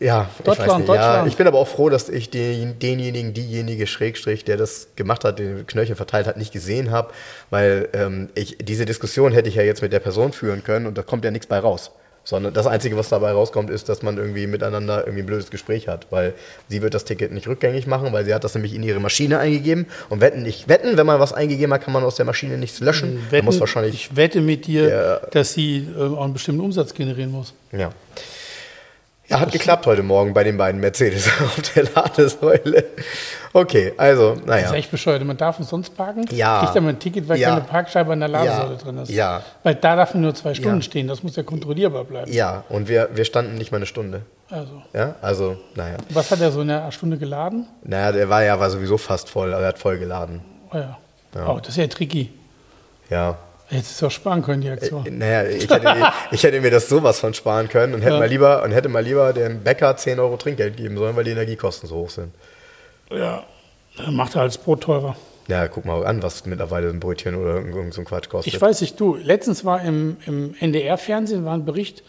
ja, ich Deutschland, weiß nicht. Ja, Deutschland. ich bin aber auch froh, dass ich den, denjenigen, diejenige Schrägstrich, der das gemacht hat, den Knöchel verteilt hat, nicht gesehen habe, weil ähm, ich, diese Diskussion hätte ich ja jetzt mit der Person führen können und da kommt ja nichts bei raus. Sondern das Einzige, was dabei rauskommt, ist, dass man irgendwie miteinander irgendwie ein blödes Gespräch hat, weil sie wird das Ticket nicht rückgängig machen, weil sie hat das nämlich in ihre Maschine eingegeben und wetten nicht wetten, wenn man was eingegeben hat, kann man aus der Maschine nichts löschen. Man Wetten, muss wahrscheinlich ich wette mit dir, Ja. dass sie äh, auch einen bestimmten Umsatz generieren muss. Ja. Ja, hat geklappt heute Morgen bei den beiden Mercedes auf der Ladesäule. Okay, also, Das ist naja. echt bescheuert. Man darf umsonst parken, Ja. kriegt aber ein Ticket, weil Ja. keine Parkscheibe an der Ladesäule Ja. drin ist. Ja. Weil da darf man nur zwei Stunden Ja. stehen. Das muss ja kontrollierbar bleiben. Ja, und wir, wir standen nicht mal eine Stunde. Also, Ja, also, naja. was hat er so in einer Stunde geladen? Naja, der war ja war sowieso fast voll, aber er hat voll geladen. Oh ja. Oh, das ist ja tricky. Ja. Hättest du es auch sparen können, die Aktion. Naja, ich hätte, mir- ich hätte mir das sowas von sparen können und hätte, Ja. mal lieber, und hätte mal lieber dem Bäcker 10 Euro Trinkgeld geben sollen, weil die Energiekosten so hoch sind. Ja. Dann macht er als Brot teurer. Ja, guck mal an, was mittlerweile ein Brötchen oder irgend so ein Quatsch kostet. Ich weiß nicht, du, letztens war im, im NDR-Fernsehen war ein Bericht,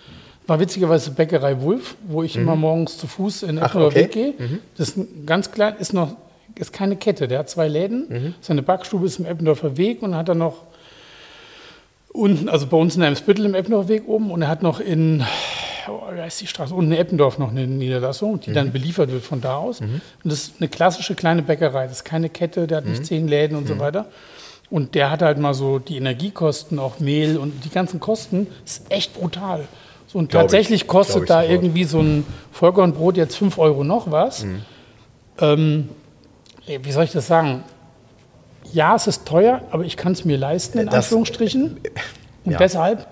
war witzigerweise Bäckerei Wulf, wo ich immer morgens zu Fuß in Mhm. Ach, okay. Weg gehe. Das ist ganz klein, ist noch, ist keine Kette, der hat zwei Läden. Mhm. Seine Backstube ist im Eppendorfer Weg und hat dann noch unten, also bei uns in einem Spittel im Eppendorfer Weg oben und er hat noch in, oh, wie heißt die Straße, unten in Eppendorf noch eine Niederlassung, die Mhm. dann beliefert wird von da aus. Und das ist eine klassische kleine Bäckerei, das ist keine Kette, der hat Mhm. nicht zehn Läden und so weiter. Und der hat halt mal so die Energiekosten, auch Mehl und die ganzen Kosten, ist echt brutal. So, und Glaub tatsächlich ich. kostet ich da sofort. irgendwie so ein Vollkornbrot jetzt 5 Euro noch was. Mhm. Ähm, wie soll ich das sagen? Ja, es ist teuer, aber ich kann es mir leisten, in Das- Anführungsstrichen. Und ja. deshalb,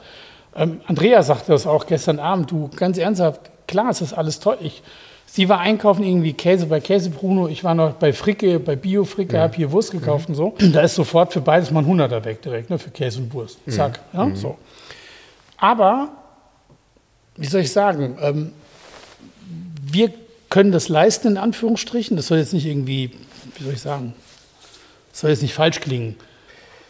ähm, Andrea sagte das auch gestern Abend, du, ganz ernsthaft, klar, es ist alles teuer. Ich, sie war einkaufen, irgendwie Käse bei Käse Bruno, ich war noch bei Fricke, bei Bio Fricke, habe hier Wurst gekauft und so. Da ist sofort für beides mal ein Hunderter weg direkt, ne, für Käse und Wurst. Zack, ja, so. Aber, wie soll ich sagen, ähm, wir können das leisten, in Anführungsstrichen. Das soll jetzt nicht irgendwie, wie soll ich sagen, das soll jetzt nicht falsch klingen.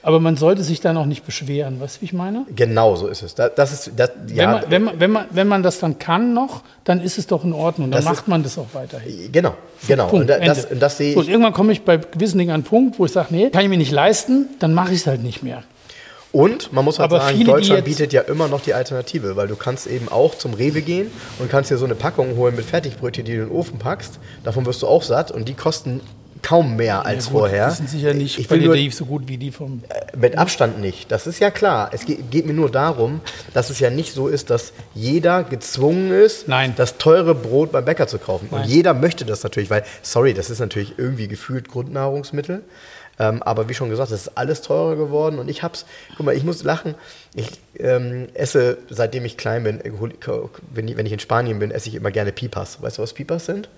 Aber man sollte sich dann auch nicht beschweren. Weißt du, wie ich meine? Genau so ist es. Da- Das ist, das, wenn, ja, man, wenn, man, wenn, man, wenn man das dann kann noch, dann ist es doch in Ordnung. Dann Das ist- macht man das auch weiterhin. genau, genau. Punkt, und da- das, und das sehe so, ich. und irgendwann komme ich bei gewissen Dingen an einen Punkt, wo ich sage, nee, kann ich mir nicht leisten, dann mache ich es halt nicht mehr. Und man muss halt Aber sagen, viele, Deutschland bietet ja immer noch die Alternative, weil du kannst eben auch zum Rewe gehen und kannst dir so eine Packung holen mit Fertigbrötchen, die du in den Ofen packst. Davon wirst du auch satt und die kosten kaum mehr als Ja, gut, vorher. Die sind sicher nicht ich qualitativ so gut wie die vom. mit Abstand nicht. Das ist ja klar. Es geht, geht mir nur darum, dass es ja nicht so ist, dass jeder gezwungen ist, Nein. das teure Brot beim Bäcker zu kaufen. Und Nein. jeder möchte das natürlich, weil, sorry, das ist natürlich irgendwie gefühlt Grundnahrungsmittel. Ähm, aber wie schon gesagt, das ist alles teurer geworden und ich hab's, guck mal, ich muss lachen. Ich ähm, esse, seitdem ich klein bin, äh, hol- wenn ich, wenn ich in Spanien bin, esse ich immer gerne Pipas. Weißt du, was Pipas sind?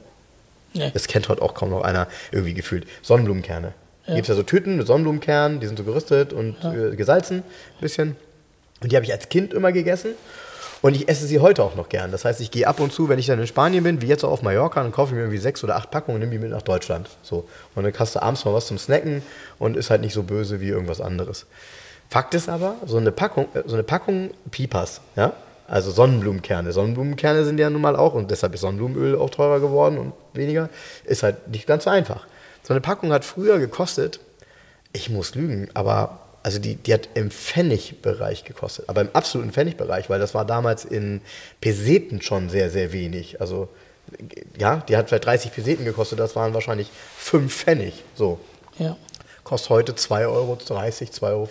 Nee. Das kennt heute auch kaum noch einer irgendwie gefühlt. Sonnenblumenkerne. Da gibt es ja so Tüten mit Sonnenblumenkernen, die sind so gerüstet und äh, gesalzen ein bisschen. Und die habe ich als Kind immer gegessen. Und ich esse sie heute auch noch gern. Das heißt, ich gehe ab und zu, wenn ich dann in Spanien bin, wie jetzt auch auf Mallorca, dann kaufe ich mir irgendwie sechs oder acht Packungen und nehme die mit nach Deutschland. So. Und dann hast du abends mal was zum Snacken und ist halt nicht so böse wie irgendwas anderes. Fakt ist aber, so eine Packung, äh, so eine Packung Pipas, ja, also Sonnenblumenkerne. Sonnenblumenkerne sind ja nun mal auch, und deshalb ist Sonnenblumenöl auch teurer geworden und weniger, ist halt nicht ganz so einfach. So eine Packung hat früher gekostet, ich muss lügen, aber also die, die hat im Pfennigbereich gekostet, aber im absoluten Pfennigbereich, weil das war damals in Peseten schon sehr, sehr wenig. Also ja, die hat vielleicht 30 Peseten gekostet, das waren wahrscheinlich 5 Pfennig. So. Ja. Kostet heute 2,30 Euro, 2,40 Euro.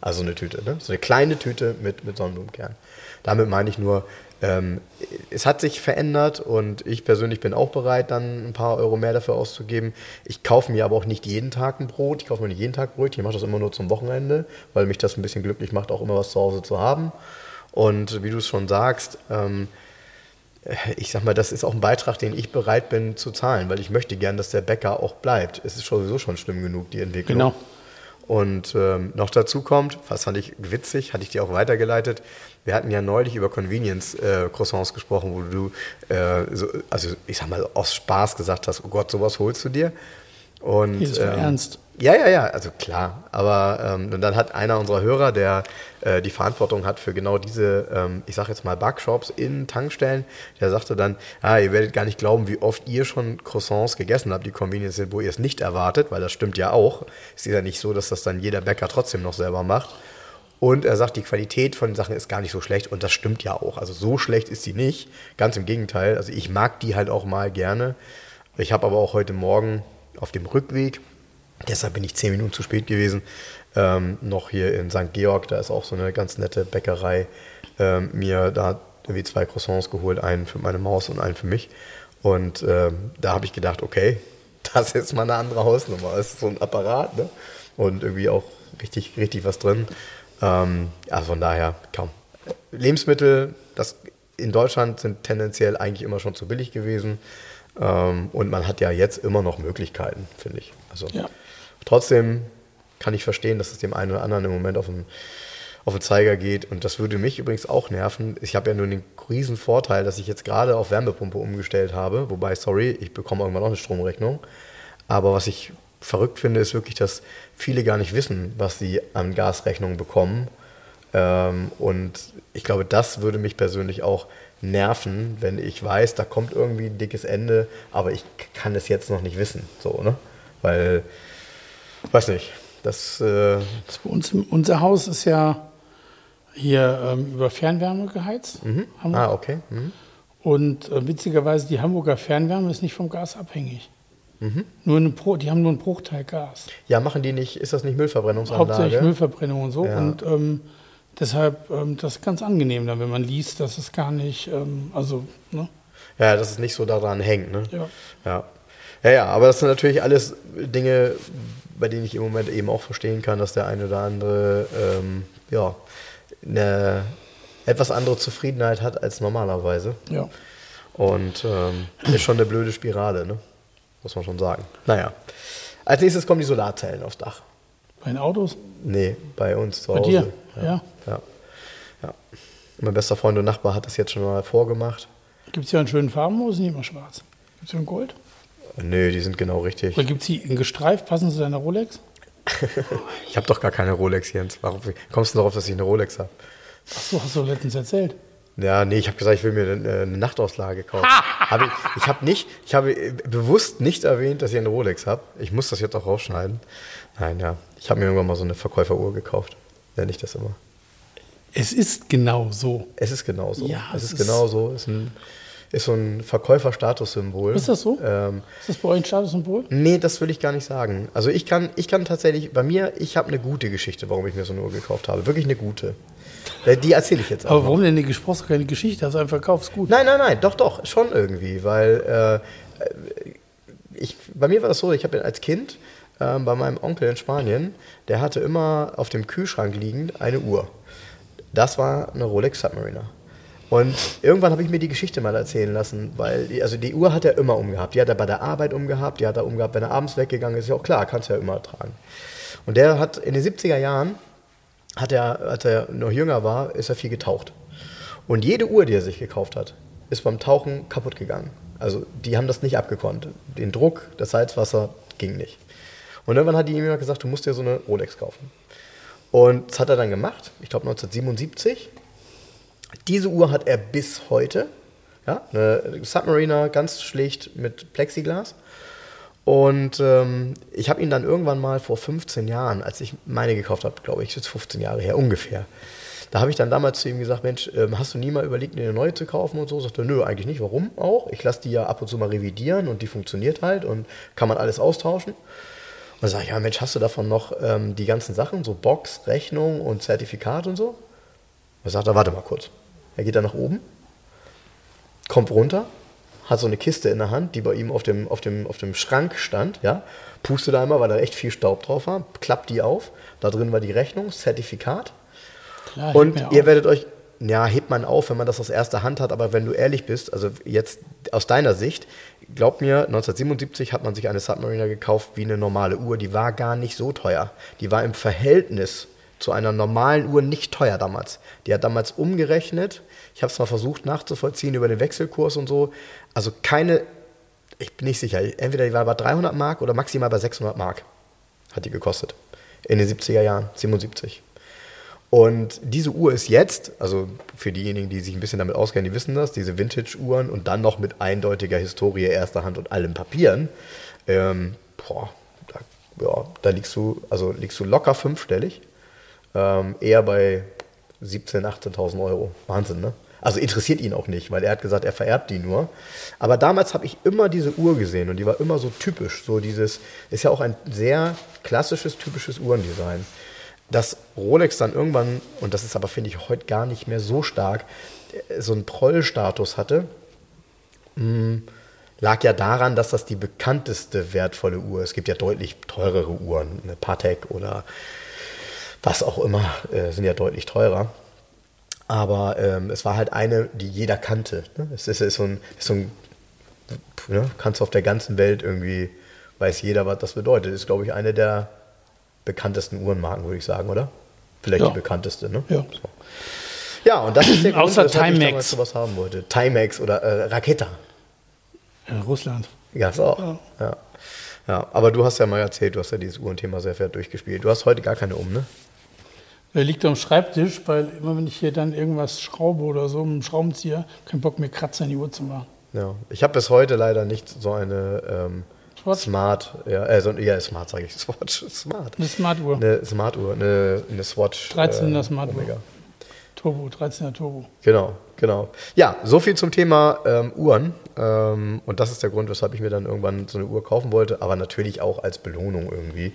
Also eine Tüte, ne? So eine kleine Tüte mit, mit Sonnenblumenkern. Damit meine ich nur, ähm, es hat sich verändert und ich persönlich bin auch bereit, dann ein paar Euro mehr dafür auszugeben. Ich kaufe mir aber auch nicht jeden Tag ein Brot. Ich kaufe mir nicht jeden Tag Brötchen. Ich mache das immer nur zum Wochenende, weil mich das ein bisschen glücklich macht, auch immer was zu Hause zu haben. Und wie du es schon sagst, ähm, ich sag mal, das ist auch ein Beitrag, den ich bereit bin zu zahlen, weil ich möchte gern, dass der Bäcker auch bleibt. Es ist sowieso schon schlimm genug, die Entwicklung. Genau. Und ähm, noch dazu kommt, was fand ich witzig, hatte ich dir auch weitergeleitet. Wir hatten ja neulich über Convenience-Croissants gesprochen, wo du, äh, so, also ich sag mal, aus Spaß gesagt hast, oh Gott, sowas holst du dir. Und, Ist doch ernst. Ja, ja, ja, also klar. Aber ähm, und dann hat einer unserer Hörer, der äh, die Verantwortung hat für genau diese, ähm, ich sag jetzt mal, Backshops in Tankstellen, der sagte dann, ah, ihr werdet gar nicht glauben, wie oft ihr schon Croissants gegessen habt, die Convenience sind, wo ihr es nicht erwartet, weil das stimmt ja auch. Es ist ja nicht so, dass das dann jeder Bäcker trotzdem noch selber macht. Und er sagt, die Qualität von Sachen ist gar nicht so schlecht und das stimmt ja auch. Also so schlecht ist sie nicht. Ganz im Gegenteil. Also ich mag die halt auch mal gerne. Ich habe aber auch heute Morgen auf dem Rückweg, deshalb bin ich zehn Minuten zu spät gewesen, ähm, noch hier in St. Georg, da ist auch so eine ganz nette Bäckerei, ähm, mir da irgendwie zwei Croissants geholt, einen für meine Maus und einen für mich. Und ähm, da habe ich gedacht, okay, das ist jetzt mal eine andere Hausnummer. Das ist so ein Apparat ne? und irgendwie auch richtig, richtig was drin. Ähm, also von daher, kaum. Lebensmittel, das in Deutschland sind tendenziell eigentlich immer schon zu billig gewesen. Ähm, und man hat ja jetzt immer noch Möglichkeiten, finde ich. Also Ja. trotzdem kann ich verstehen, dass es dem einen oder anderen im Moment auf den, auf den Zeiger geht. Und das würde mich übrigens auch nerven. Ich habe ja nur den riesen Vorteil, dass ich jetzt gerade auf Wärmepumpe umgestellt habe. Wobei, sorry, ich bekomme irgendwann auch eine Stromrechnung. Aber was ich verrückt finde, ist wirklich, dass viele gar nicht wissen, was sie an Gasrechnungen bekommen. Ähm, und ich glaube, das würde mich persönlich auch nerven, wenn ich weiß, da kommt irgendwie ein dickes Ende, aber ich kann es jetzt noch nicht wissen. So, ne? Weil, weiß nicht, das. Äh, Das bei uns, unser Haus ist ja hier ähm, über Fernwärme geheizt. Hamburg. ah, okay. Mhm. Und äh, witzigerweise, die Hamburger Fernwärme ist nicht vom Gas abhängig. Nur eine Pro, die haben nur einen Bruchteil Gas. Ja, machen die nicht, ist das nicht Müllverbrennungsanlage? Hauptsächlich Müllverbrennung und so. Ja. Und ähm, deshalb, ähm, das ist ganz angenehm dann, wenn man liest, dass es gar nicht, ähm, also, ne? Ja, dass es nicht so daran hängt, ne? Ja. Ja. Ja, ja, aber das sind natürlich alles Dinge, bei denen ich im Moment eben auch verstehen kann, dass der eine oder andere ähm, ja, eine etwas andere Zufriedenheit hat als normalerweise. Ja. Und ähm, ist schon eine blöde Spirale, ne? Muss man schon sagen. Naja. Als nächstes kommen die Solarzellen aufs Dach. Bei den Autos? Nee, bei uns zu Bei Hause. dir? Ja. Ja. ja. ja. Mein bester Freund und Nachbar hat das jetzt schon mal vorgemacht. Gibt es ja einen schönen Farben oder sind die immer schwarz? Gibt es ja in Gold? Nö, die sind genau richtig. Oder gibt es die in gestreift, passend zu deiner Rolex? Ich habe doch gar keine Rolex, Jens. Warum kommst du darauf, dass ich eine Rolex habe? Ach so, hast du letztens erzählt. Ja, nee, ich habe gesagt, ich will mir eine, eine Nachtauslage kaufen. hab ich ich habe nicht, ich habe bewusst nicht erwähnt, dass ich eine Rolex habe. Ich muss das jetzt auch rausschneiden. Nein, ja, ich habe mir irgendwann mal so eine Verkäuferuhr gekauft. Nenne ich das immer. Es ist genau so. Es ist genauso. Ja, es es ist ist- genau so. Es ist, ein, ist so ein Verkäufer-Statussymbol. Ist das so? Ähm, Ist das bei euch ein Statussymbol? nee, das will ich gar nicht sagen. Also ich kann, ich kann tatsächlich, bei mir, ich habe eine gute Geschichte, warum ich mir so eine Uhr gekauft habe. Wirklich eine gute. Äh, Die erzähle ich jetzt auch. Aber noch. warum denn die gesprochen keine Geschichte? Hast du einfach gekauft, ist gut. Nein, nein, nein, doch, doch, schon irgendwie, weil äh, ich, bei mir war das so, ich habe als Kind ähm, bei meinem Onkel in Spanien, der hatte immer auf dem Kühlschrank liegend eine Uhr. Das war eine Rolex Submariner. Und irgendwann habe ich mir die Geschichte mal erzählen lassen, weil, die, also die Uhr hat er immer umgehabt. Die hat er bei der Arbeit umgehabt, die hat er umgehabt, wenn er abends weggegangen ist. Ja auch klar, kannst ja immer tragen. Und der hat in den 70er Jahren, hat er, als er noch jünger war, ist er viel getaucht. Und jede Uhr, die er sich gekauft hat, ist beim Tauchen kaputt gegangen. Also die haben das nicht abgekonnt. Den Druck, das Salzwasser ging nicht. Und irgendwann hat die ihm immer gesagt, du musst dir so eine Rolex kaufen. Und das hat er dann gemacht, ich glaube 1977. Diese Uhr hat er bis heute. Ja, eine Submariner, ganz schlicht mit Plexiglas. Und ähm, ich habe ihn dann irgendwann mal vor 15 Jahren, als ich meine gekauft habe, glaube ich, jetzt 15 Jahre her ungefähr. Da habe ich dann damals zu ihm gesagt, Mensch, ähm, hast du nie mal überlegt, eine neue zu kaufen und so? Sagt er, nö, eigentlich nicht. Warum auch? Ich lasse die ja ab und zu mal revidieren und die funktioniert halt und kann man alles austauschen. Und dann sage ich, ja Mensch, hast du davon noch ähm, die ganzen Sachen, so Box, Rechnung und Zertifikat und so? Und sagt er, warte mal kurz. Er geht dann nach oben, kommt runter, hat so eine Kiste in der Hand, die bei ihm auf dem, auf dem, auf dem Schrank stand, ja, pustet da einmal, weil da echt viel Staub drauf war, klappt die auf, da drin war die Rechnung, Zertifikat Klar, und ihr werdet euch, ja, hebt man auf, wenn man das aus erster Hand hat, aber wenn du ehrlich bist, also jetzt aus deiner Sicht, glaub mir, 1977 hat man sich eine Submariner gekauft wie eine normale Uhr, die war gar nicht so teuer. Die war im Verhältnis zu einer normalen Uhr nicht teuer damals. Die hat damals umgerechnet, ich habe es mal versucht nachzuvollziehen über den Wechselkurs und so, also keine, ich bin nicht sicher, entweder die war bei 300 Mark oder maximal bei 600 Mark hat die gekostet. In den 70er Jahren, 77. Und diese Uhr ist jetzt, also für diejenigen, die sich ein bisschen damit auskennen, die wissen das, diese Vintage-Uhren und dann noch mit eindeutiger Historie, erster Hand und allen Papieren, ähm, boah, da, ja, da liegst du, also liegst du locker fünfstellig, ähm, eher bei 17.000, 18.000 Euro. Wahnsinn, ne? Also interessiert ihn auch nicht, weil er hat gesagt, er vererbt die nur. Aber damals habe ich immer diese Uhr gesehen und die war immer so typisch. So dieses, ist ja auch ein sehr klassisches, typisches Uhrendesign. Dass Rolex dann irgendwann, und das ist aber, finde ich, heute gar nicht mehr so stark, äh, so einen Proll-Status hatte, mh, lag ja daran, dass das die bekannteste wertvolle Uhr ist. Es gibt ja deutlich teurere Uhren, eine Patek oder was auch immer, äh, sind ja deutlich teurer. Aber ähm, es war halt eine, die jeder kannte. Ne? Es ist, ist so ein, ist so ein ne? kannst du auf der ganzen Welt irgendwie, weiß jeder, was das bedeutet. Ist, glaube ich, eine der bekanntesten Uhrenmarken, würde ich sagen, oder? Vielleicht Ja. die bekannteste, ne? Ja. So. Ja, und das ist der Grund, Außer ich Timex. damals sowas haben wollte. Timex oder äh, Raketa. In Russland. Gab's auch. Ja. Ja. ja. Aber du hast ja mal erzählt, du hast ja dieses Uhrenthema sehr fett durchgespielt. Du hast heute gar keine um, ne? Der liegt am Schreibtisch, weil immer wenn ich hier dann irgendwas schraube oder so mit dem Schraubenzieher, kein Bock mehr Kratzer in die Uhr zu machen. Ja. Ich habe bis heute leider nicht so eine ähm? Smart, ja, äh, so, ja, Smart sage ich, Swatch, Smart. Eine Smartuhr. Eine Smartuhr, eine, eine Swatch. 13er Smartuhr. Omega. Turbo, 13er Turbo. Genau, genau. Ja, so viel zum Thema ähm, Uhren. Ähm, und das ist der Grund, weshalb ich mir dann irgendwann so eine Uhr kaufen wollte, aber natürlich auch als Belohnung irgendwie.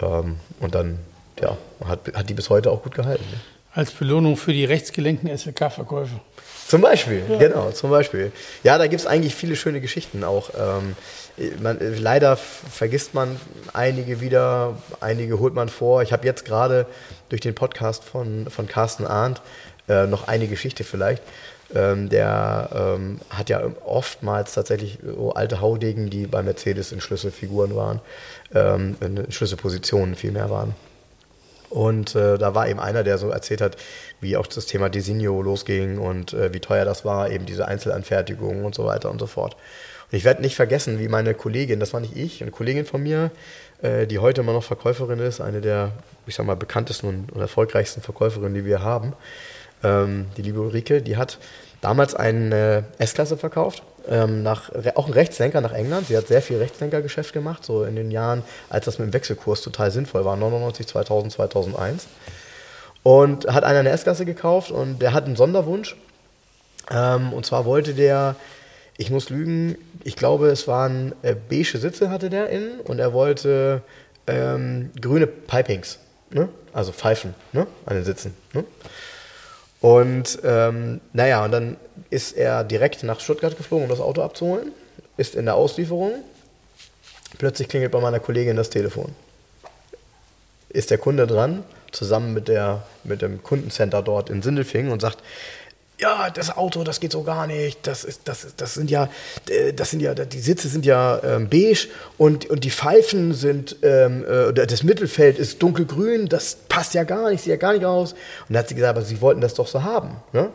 Ähm, und dann, ja, hat, hat die bis heute auch gut gehalten. Ne? Als Belohnung für die rechtsgelenkten SWK-Verkäufe. Zum Beispiel, ja. genau, zum Beispiel. Ja, da gibt es eigentlich viele schöne Geschichten auch. Ähm, man, leider vergisst man einige wieder, einige holt man vor. Ich habe jetzt gerade durch den Podcast von, von Carsten Arndt äh, noch eine Geschichte vielleicht. Ähm, der ähm, hat ja oftmals tatsächlich so alte Haudegen, die bei Mercedes in Schlüsselfiguren waren, ähm, in Schlüsselpositionen vielmehr waren. Und äh, da war eben einer, der so erzählt hat, wie auch das Thema Designo losging und äh, wie teuer das war, eben diese Einzelanfertigung und so weiter und so fort. Und ich werde nicht vergessen, wie meine Kollegin, das war nicht ich, eine Kollegin von mir, äh, die heute immer noch Verkäuferin ist, eine der, ich sag mal, bekanntesten und, und erfolgreichsten Verkäuferinnen, die wir haben, ähm, die liebe Ulrike, die hat damals eine S-Klasse verkauft, ähm, nach, auch ein Rechtslenker nach England. Sie hat sehr viel Rechtslenkergeschäft gemacht, so in den Jahren, als das mit dem Wechselkurs total sinnvoll war, 99, 2000, 2001. Und hat einer eine S-Klasse gekauft und der hat einen Sonderwunsch. Ähm, und zwar wollte der, ich muss lügen, ich glaube, es waren äh, beige Sitze hatte der innen und er wollte ähm, grüne Pipings, ne? also Pfeifen ne? an den Sitzen. Ne? Und ähm, naja, und dann ist er direkt nach Stuttgart geflogen, um das Auto abzuholen, ist in der Auslieferung. Plötzlich klingelt bei meiner Kollegin das Telefon. Ist der Kunde dran, zusammen mit, der, mit dem Kundencenter dort in Sindelfingen und sagt, ja, das Auto, das geht so gar nicht. Das, ist, das, das sind ja, äh, das sind ja, die Sitze sind ja ähm, beige und, und die Pfeifen sind, ähm, äh, das Mittelfeld ist dunkelgrün, das passt ja gar nicht, sieht ja gar nicht aus. Und dann hat sie gesagt, aber sie wollten das doch so haben. Ne?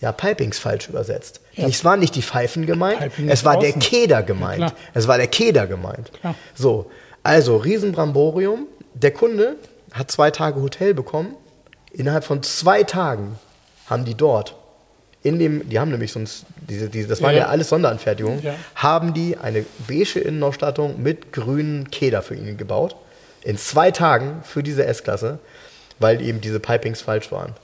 Ja, Pipings falsch übersetzt. Ja. Es waren nicht die Pfeifen gemeint, Piping es war der Keder gemeint. Ja, es war der Keder gemeint. Klar. So, also Riesenbramborium. Der Kunde hat zwei Tage Hotel bekommen. Innerhalb von zwei Tagen haben die dort in dem, die haben nämlich sonst, diese, diese, das waren ja, ja alles Sonderanfertigungen, ja. haben die eine beige Innenausstattung mit grünen Keder für ihn gebaut. In zwei Tagen für diese S-Klasse, weil eben diese Pipings falsch waren.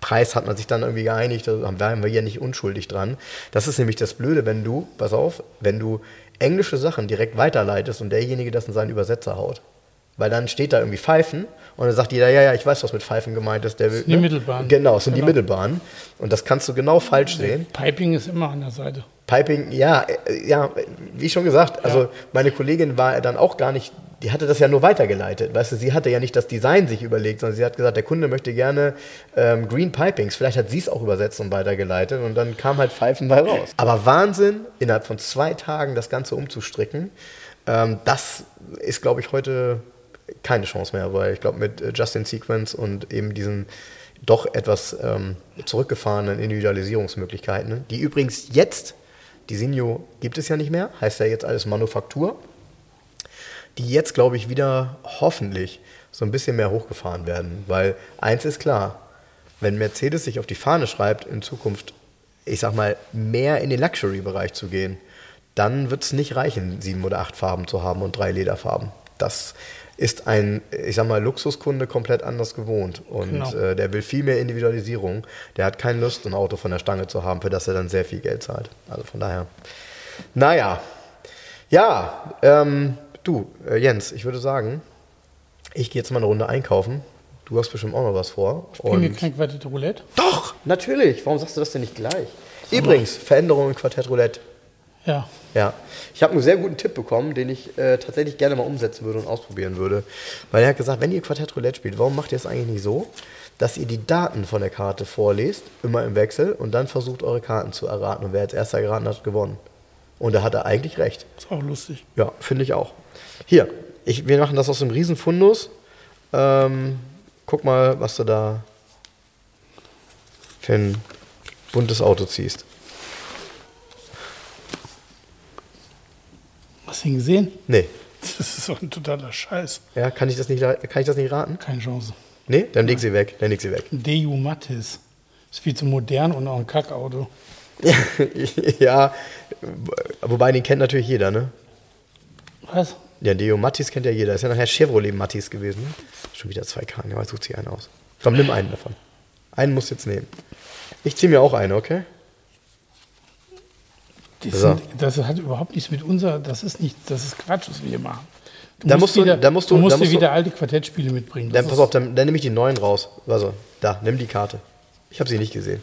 Preis hat man sich dann irgendwie geeinigt, da waren wir ja nicht unschuldig dran. Das ist nämlich das Blöde, wenn du, pass auf, wenn du englische Sachen direkt weiterleitest und derjenige das in seinen Übersetzer haut. Weil dann steht da irgendwie Pfeifen und dann sagt jeder, ja, ja, ich weiß, was mit Pfeifen gemeint ist. Der will, die ne? Mittelbahn. Genau, es sind genau. die Mittelbahnen. Und das kannst du genau falsch sehen. Piping ist immer an der Seite. Piping, ja, äh, ja, wie schon gesagt, also ja. meine Kollegin war dann auch gar nicht, die hatte das ja nur weitergeleitet. Weißt du, sie hatte ja nicht das Design sich überlegt, sondern sie hat gesagt, der Kunde möchte gerne ähm, Green Pipings. Vielleicht hat sie es auch übersetzt und weitergeleitet und dann kam halt Pfeifen bei raus. Aber Wahnsinn, innerhalb von zwei Tagen das Ganze umzustricken, ähm, das ist, glaube ich, heute keine Chance mehr, weil ich glaube, mit äh, Justin Sequence und eben diesen doch etwas ähm, zurückgefahrenen Individualisierungsmöglichkeiten, die übrigens jetzt, die Sinio gibt es ja nicht mehr, heißt ja jetzt alles Manufaktur, die jetzt, glaube ich, wieder hoffentlich so ein bisschen mehr hochgefahren werden, weil eins ist klar, wenn Mercedes sich auf die Fahne schreibt, in Zukunft, ich sag mal, mehr in den Luxury-Bereich zu gehen, dann wird es nicht reichen, sieben oder acht Farben zu haben und drei Lederfarben. Das ist ein, ich sag mal, Luxuskunde komplett anders gewohnt. Und genau. äh, der will viel mehr Individualisierung. Der hat keine Lust, ein Auto von der Stange zu haben, für das er dann sehr viel Geld zahlt. Also von daher. Naja. Ja, ähm, du, äh, Jens, ich würde sagen, ich gehe jetzt mal eine Runde einkaufen. Du hast bestimmt auch noch was vor. Spielen wir kein Quartett Roulette? Doch, natürlich. Warum sagst du das denn nicht gleich? Übrigens, Veränderungen im Quartett Roulette. Ja. Ja. Ich habe einen sehr guten Tipp bekommen, den ich äh, tatsächlich gerne mal umsetzen würde und ausprobieren würde. Weil er hat gesagt, wenn ihr Quartett Roulette spielt, warum macht ihr es eigentlich nicht so, dass ihr die Daten von der Karte vorlest, immer im Wechsel, und dann versucht, eure Karten zu erraten. Und wer als erster geraten hat, gewonnen. Und da hat er eigentlich recht. Ist auch lustig. Ja, finde ich auch. Hier, ich, wir machen das aus einem Riesenfundus. Ähm, guck mal, was du da für ein buntes Auto ziehst. Hast du ihn gesehen? Nee. Das ist so ein totaler Scheiß. Ja, kann ich das nicht, kann ich das nicht raten? Keine Chance. Nee? Dann leg sie weg. Dann leg sie weg. Deu Mattis. Ist viel zu modern und auch ein Kackauto. ja, wobei den kennt natürlich jeder, ne? Was? Ja, Deo Mattis kennt ja jeder. Ist ja nachher Chevrolet Mattis gewesen. Ne? Schon wieder zwei Karten, aber sucht sich einen aus. Komm, nimm einen davon. Einen musst du jetzt nehmen. Ich ziehe mir auch eine, okay? Das, So. sind, das hat überhaupt nichts mit unser, das ist nicht, das ist Quatsch, was wir hier machen. Du Da musst du- wieder, da musst du- musst da dir musst du- wieder alte Quartettspiele mitbringen. Das Dann pass auf, dann, dann nehme ich die neuen raus. Also, da, nimm die Karte. Ich habe sie nicht gesehen.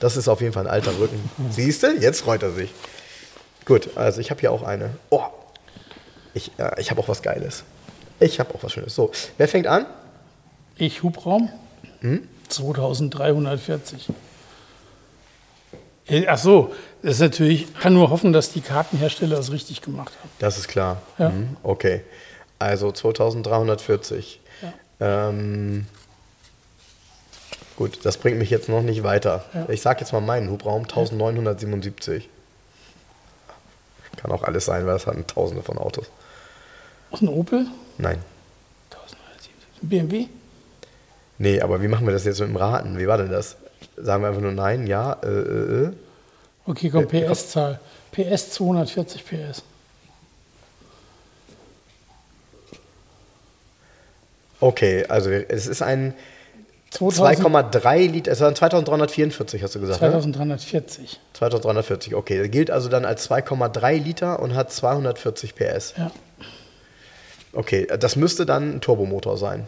Das ist auf jeden Fall ein alter Rücken. Siehst du? Jetzt freut er sich. Gut, also ich habe hier auch eine. Oh, ich, äh, ich habe auch was Geiles. Ich habe auch was Schönes. So, wer fängt an? Ich Hubraum Hm? 2340. Äh, Ach so, das ist natürlich, kann nur hoffen, dass die Kartenhersteller es richtig gemacht haben. Das ist klar. Ja. Mhm, okay. Also 2340. Ähm, gut, das bringt mich jetzt noch nicht weiter. Ja. Ich sage jetzt mal meinen Hubraum, 1977. Kann auch alles sein, weil es hatten tausende von Autos. Aus ein Opel? Nein. 1977. Ein BMW? Nee, aber wie machen wir das jetzt mit dem Raten? Wie war denn das? Sagen wir einfach nur nein, ja, äh, äh, äh. Okay, komm, PS-Zahl. PS 240 PS. Okay, also es ist ein 2000 2,3 Liter, es war ein 2344, hast du gesagt, ne? 2340. 2340, okay. Der gilt also dann als 2,3 Liter und hat 240 PS. Ja. Okay, das müsste dann ein Turbomotor sein.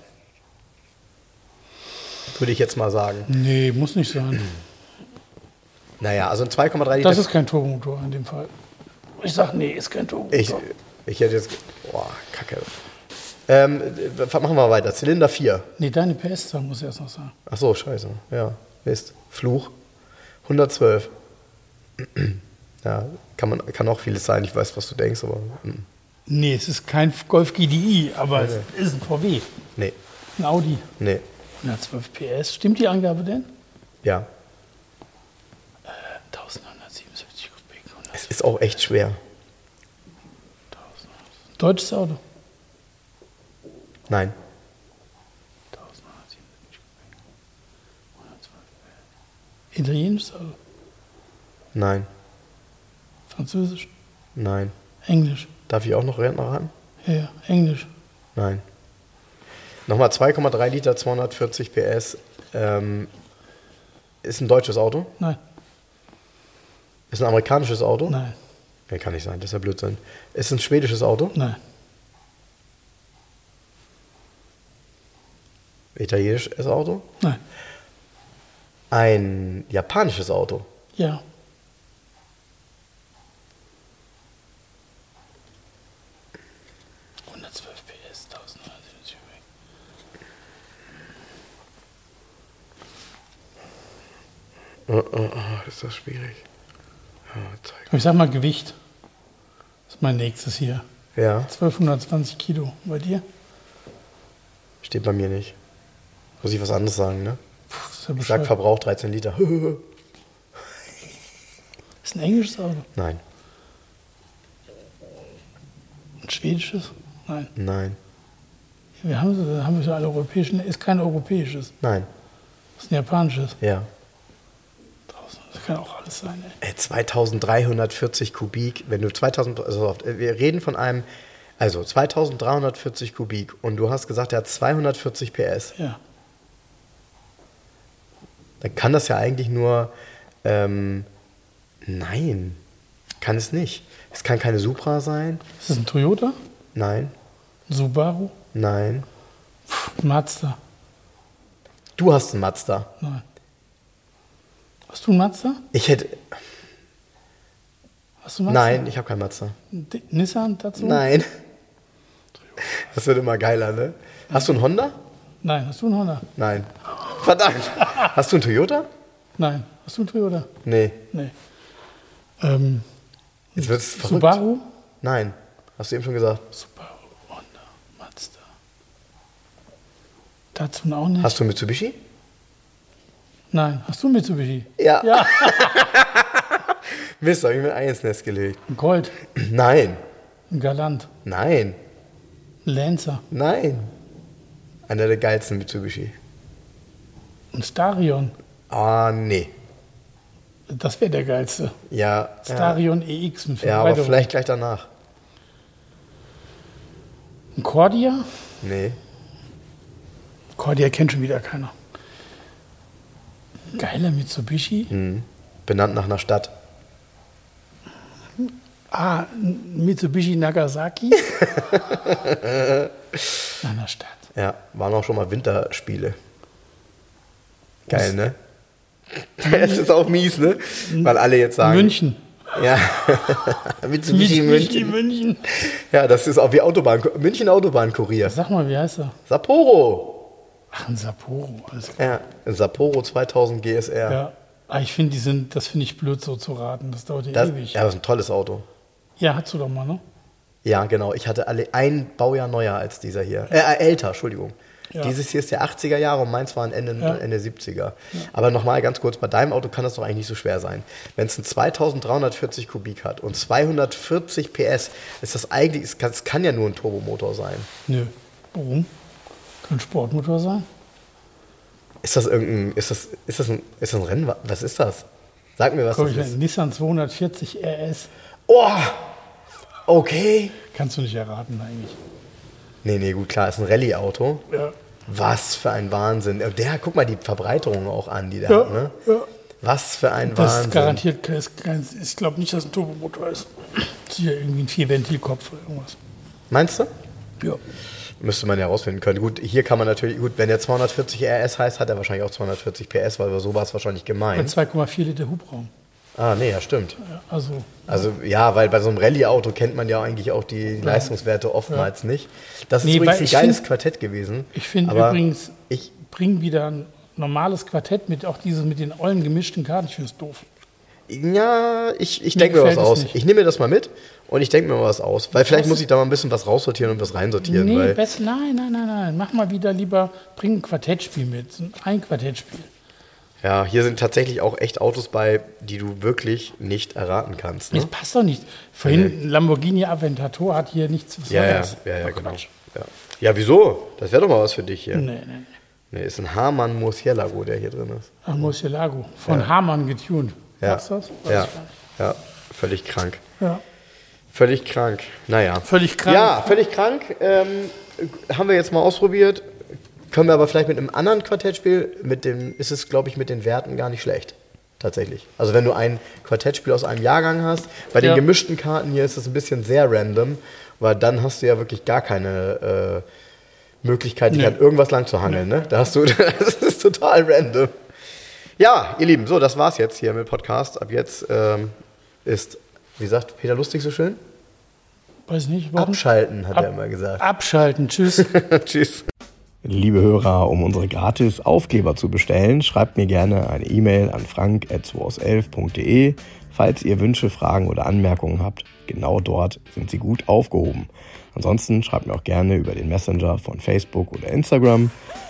Würde ich jetzt mal sagen. Nee, muss nicht sein. Naja, also ein 2,3 Liter. Das ist kein Turbomotor in dem Fall. Ich sag, nee, ist kein Turbomotor. ich, ich hätte jetzt. Boah, kacke. Ähm, was machen wir weiter? Zylinder 4. Nee, deine PS-Zahl muss ich erst noch sagen. Ach so, scheiße. Ja, Mist. Fluch. 112. Ja, kann, man, kann auch vieles sein. Ich weiß, was du denkst, aber. mm, Nee, es ist kein Golf GDI, aber es ist ein VW. Nee, Ein Audi. nee. 112 PS. Stimmt die Angabe denn? Ja. 1977 Kubik. 100. Es ist auch echt schwer. Deutsches Auto. Nein. 1977 Kubik. 112 PS. Italienisches Auto. Nein. Französisch. Nein. Englisch. Darf ich auch noch raten? Ja, ja, Englisch. Nein. Nochmal 2,3 Liter, 240 PS. Ähm, ist ein deutsches Auto? Nein, Ist ein amerikanisches Auto? nein, Nee, kann nicht sein, das ist ja Blödsinn. Ist ein schwedisches Auto? nein. Italienisches Auto? Nein. Ein japanisches Auto? Ja. PS, 1977 Kubik. Oh, oh, oh, ist das schwierig. Ich sag mal Gewicht. Das ist mein nächstes hier. ja, 1220 Kilo. Bei dir? steht bei mir nicht. Muss ich was anderes sagen, ne? Ja Ich sag. Verbrauch 13 Liter. Ist ein englisches Auto. Nein, Ein schwedisches? Nein. nein, Wir haben, haben wir so alle europäischen. Ist kein europäisches. nein. Ist ein japanisches. Ja. Das kann auch alles sein, ey. Ey, 2340 Kubik, wenn du 2000, also wir reden von einem, also 2340 Kubik und du hast gesagt, er hat 240 PS, Ja. dann kann das ja eigentlich nur, ähm, nein, kann es nicht. Es kann keine Supra sein, Ist das ein Toyota? nein, Ein Subaru? nein. Ein Mazda? Du hast einen Mazda. Nein. Hast du einen Mazda? Ich hätte, Hast du einen Mazda? nein, ich habe keinen Mazda. Nissan dazu? Nein. Das wird immer geiler, ne? Hast du einen Honda? Nein. Hast du einen Honda? Nein. Verdammt. Hast du einen Toyota? Nein. Hast du einen Toyota? Nee. Nee. Ähm, Jetzt wird es verrückt. Subaru? Nein. Hast du eben schon gesagt. Subaru, Honda, Mazda. Dazu auch nicht? Hast du einen Mitsubishi? Nein. Hast du einen Mitsubishi? Ja. Ja. Mist, hab ich mir ein ins Nest gelegt. Ein Gold, Nein. ein Galant, Nein. ein Lancer, Nein. Einer der geilsten Mitsubishi. ein Starion. Ah, nee. Das wäre der geilste. Ja. Starion EX mit Ja, ja aber vielleicht gleich danach. Ein Cordia? Nee. Cordia kennt schon wieder keiner. Geiler Mitsubishi. Mhm. Benannt nach einer Stadt. Ah, Mitsubishi Nagasaki. nach einer Stadt. Ja, waren auch schon mal Winterspiele. Geil, ne? Es ist auch mies, ne? Weil alle jetzt sagen. München. Ja. Mitsubishi Mitsubishi München. München. Ja, das ist auch wie Autobahn. München Autobahnkurier. Sag mal, wie heißt er? Sapporo. Ach, ein Sapporo. Alles klar. Ja, ein Sapporo 2000 GSR. Ja. Ah, ich finde, die sind, das finde ich blöd so zu raten. Das dauert ja Das, ewig. ja, das ist ein tolles Auto. Ja, hast du doch mal, ne? Ja, genau. Ich hatte alle ein Baujahr neuer als dieser hier. Äh, äh, älter, Entschuldigung. Ja. Dieses hier ist der 80er Jahre und meins war ein Ende, Ja. Ende 70er. Aber nochmal ganz kurz, bei deinem Auto kann das doch eigentlich nicht so schwer sein. Wenn es ein 2340 Kubik hat und 240 PS, ist das eigentlich, es kann, es kann ja nur ein Turbomotor sein. Nö. Warum? Ein Sportmotor sein? Ist das irgendein, ist das, ist das ein, ist das ein Rennwagen? Was ist das? Sag mir, was Guck das ist. Nissan 240 RS. Oh! Okay. Kannst du nicht erraten eigentlich. Nee, nee, gut, klar, ist ein Rallye-Auto. Ja. Was für ein Wahnsinn. Der, guck mal die Verbreiterung auch an, die der Ja, hat, ne? ja. Was für ein Das Wahnsinn. garantiert, ist kein- ich glaube nicht, dass es ein Turbomotor ist. Das ist hier irgendwie ein Vierventilkopf oder irgendwas. Meinst du? Ja. Müsste man ja rausfinden können. Gut, hier kann man natürlich, gut, wenn der 240 RS heißt, hat er wahrscheinlich auch 240 PS, weil über sowas wahrscheinlich Bei gemeint. 2,4 Liter Hubraum. Ah, nee, ja, stimmt. Ja, also, Also ja, weil bei so einem Rallye-Auto kennt man ja eigentlich auch die Leistungswerte oftmals nicht. Das ist Nee, übrigens weil ein geiles find- Quartett gewesen. ich finde übrigens, Ich, bring wieder ein normales Quartett mit, auch dieses mit den ollen gemischten Karten. Ich finde es doof. Ja, ich, ich denke mir was aus. nicht. Ich nehme mir das mal mit und ich denke mir mal was aus. Weil vielleicht muss ich da mal ein bisschen was raussortieren und was reinsortieren. Nee, weil, besser, nein, nein, nein, nein. Mach mal wieder lieber, bring ein Quartettspiel mit. Ein Quartettspiel. ja, hier sind tatsächlich auch echt Autos bei, die du wirklich nicht erraten kannst. Ne? Das passt doch nicht. Vorhin Lamborghini Aventador hat hier nichts. Was Ja, ja, ja, ja, genau. Ja. ja, wieso? Das wäre doch mal was für dich hier. Nee, nee, nee. Nee, ist ein Hamann Murcielago, der hier drin ist. Ach, Murcielago. Von Hamann getuned. Ja. Du das? Weiß Ja, ja, völlig krank. ja. Völlig krank. Naja. Völlig krank. Ja, völlig krank. Ähm, haben wir jetzt mal ausprobiert. Können wir aber vielleicht mit einem anderen Quartettspiel, mit dem, ist es, glaube ich, mit den Werten gar nicht schlecht. Tatsächlich. Also wenn du ein Quartettspiel aus einem Jahrgang hast, bei den Ja. gemischten Karten hier ist es ein bisschen sehr random, weil dann hast du ja wirklich gar keine äh, Möglichkeit, dich Nee. an irgendwas lang zu hangeln. Ne? Da hast du, das ist total random. Ja, ihr Lieben, so, das war's jetzt hier mit Podcast. Ab jetzt ähm, ist, wie sagt Peter Lustig so schön? Weiß nicht, warum. Abschalten, hat er Ab- immer gesagt. Abschalten. Tschüss. Tschüss. Liebe Hörer, um unsere gratis Aufkleber zu bestellen, schreibt mir gerne eine E-Mail an frank.211.de. Falls ihr Wünsche, Fragen oder Anmerkungen habt, genau dort sind sie gut aufgehoben. Ansonsten schreibt mir auch gerne über den Messenger von Facebook oder Instagram.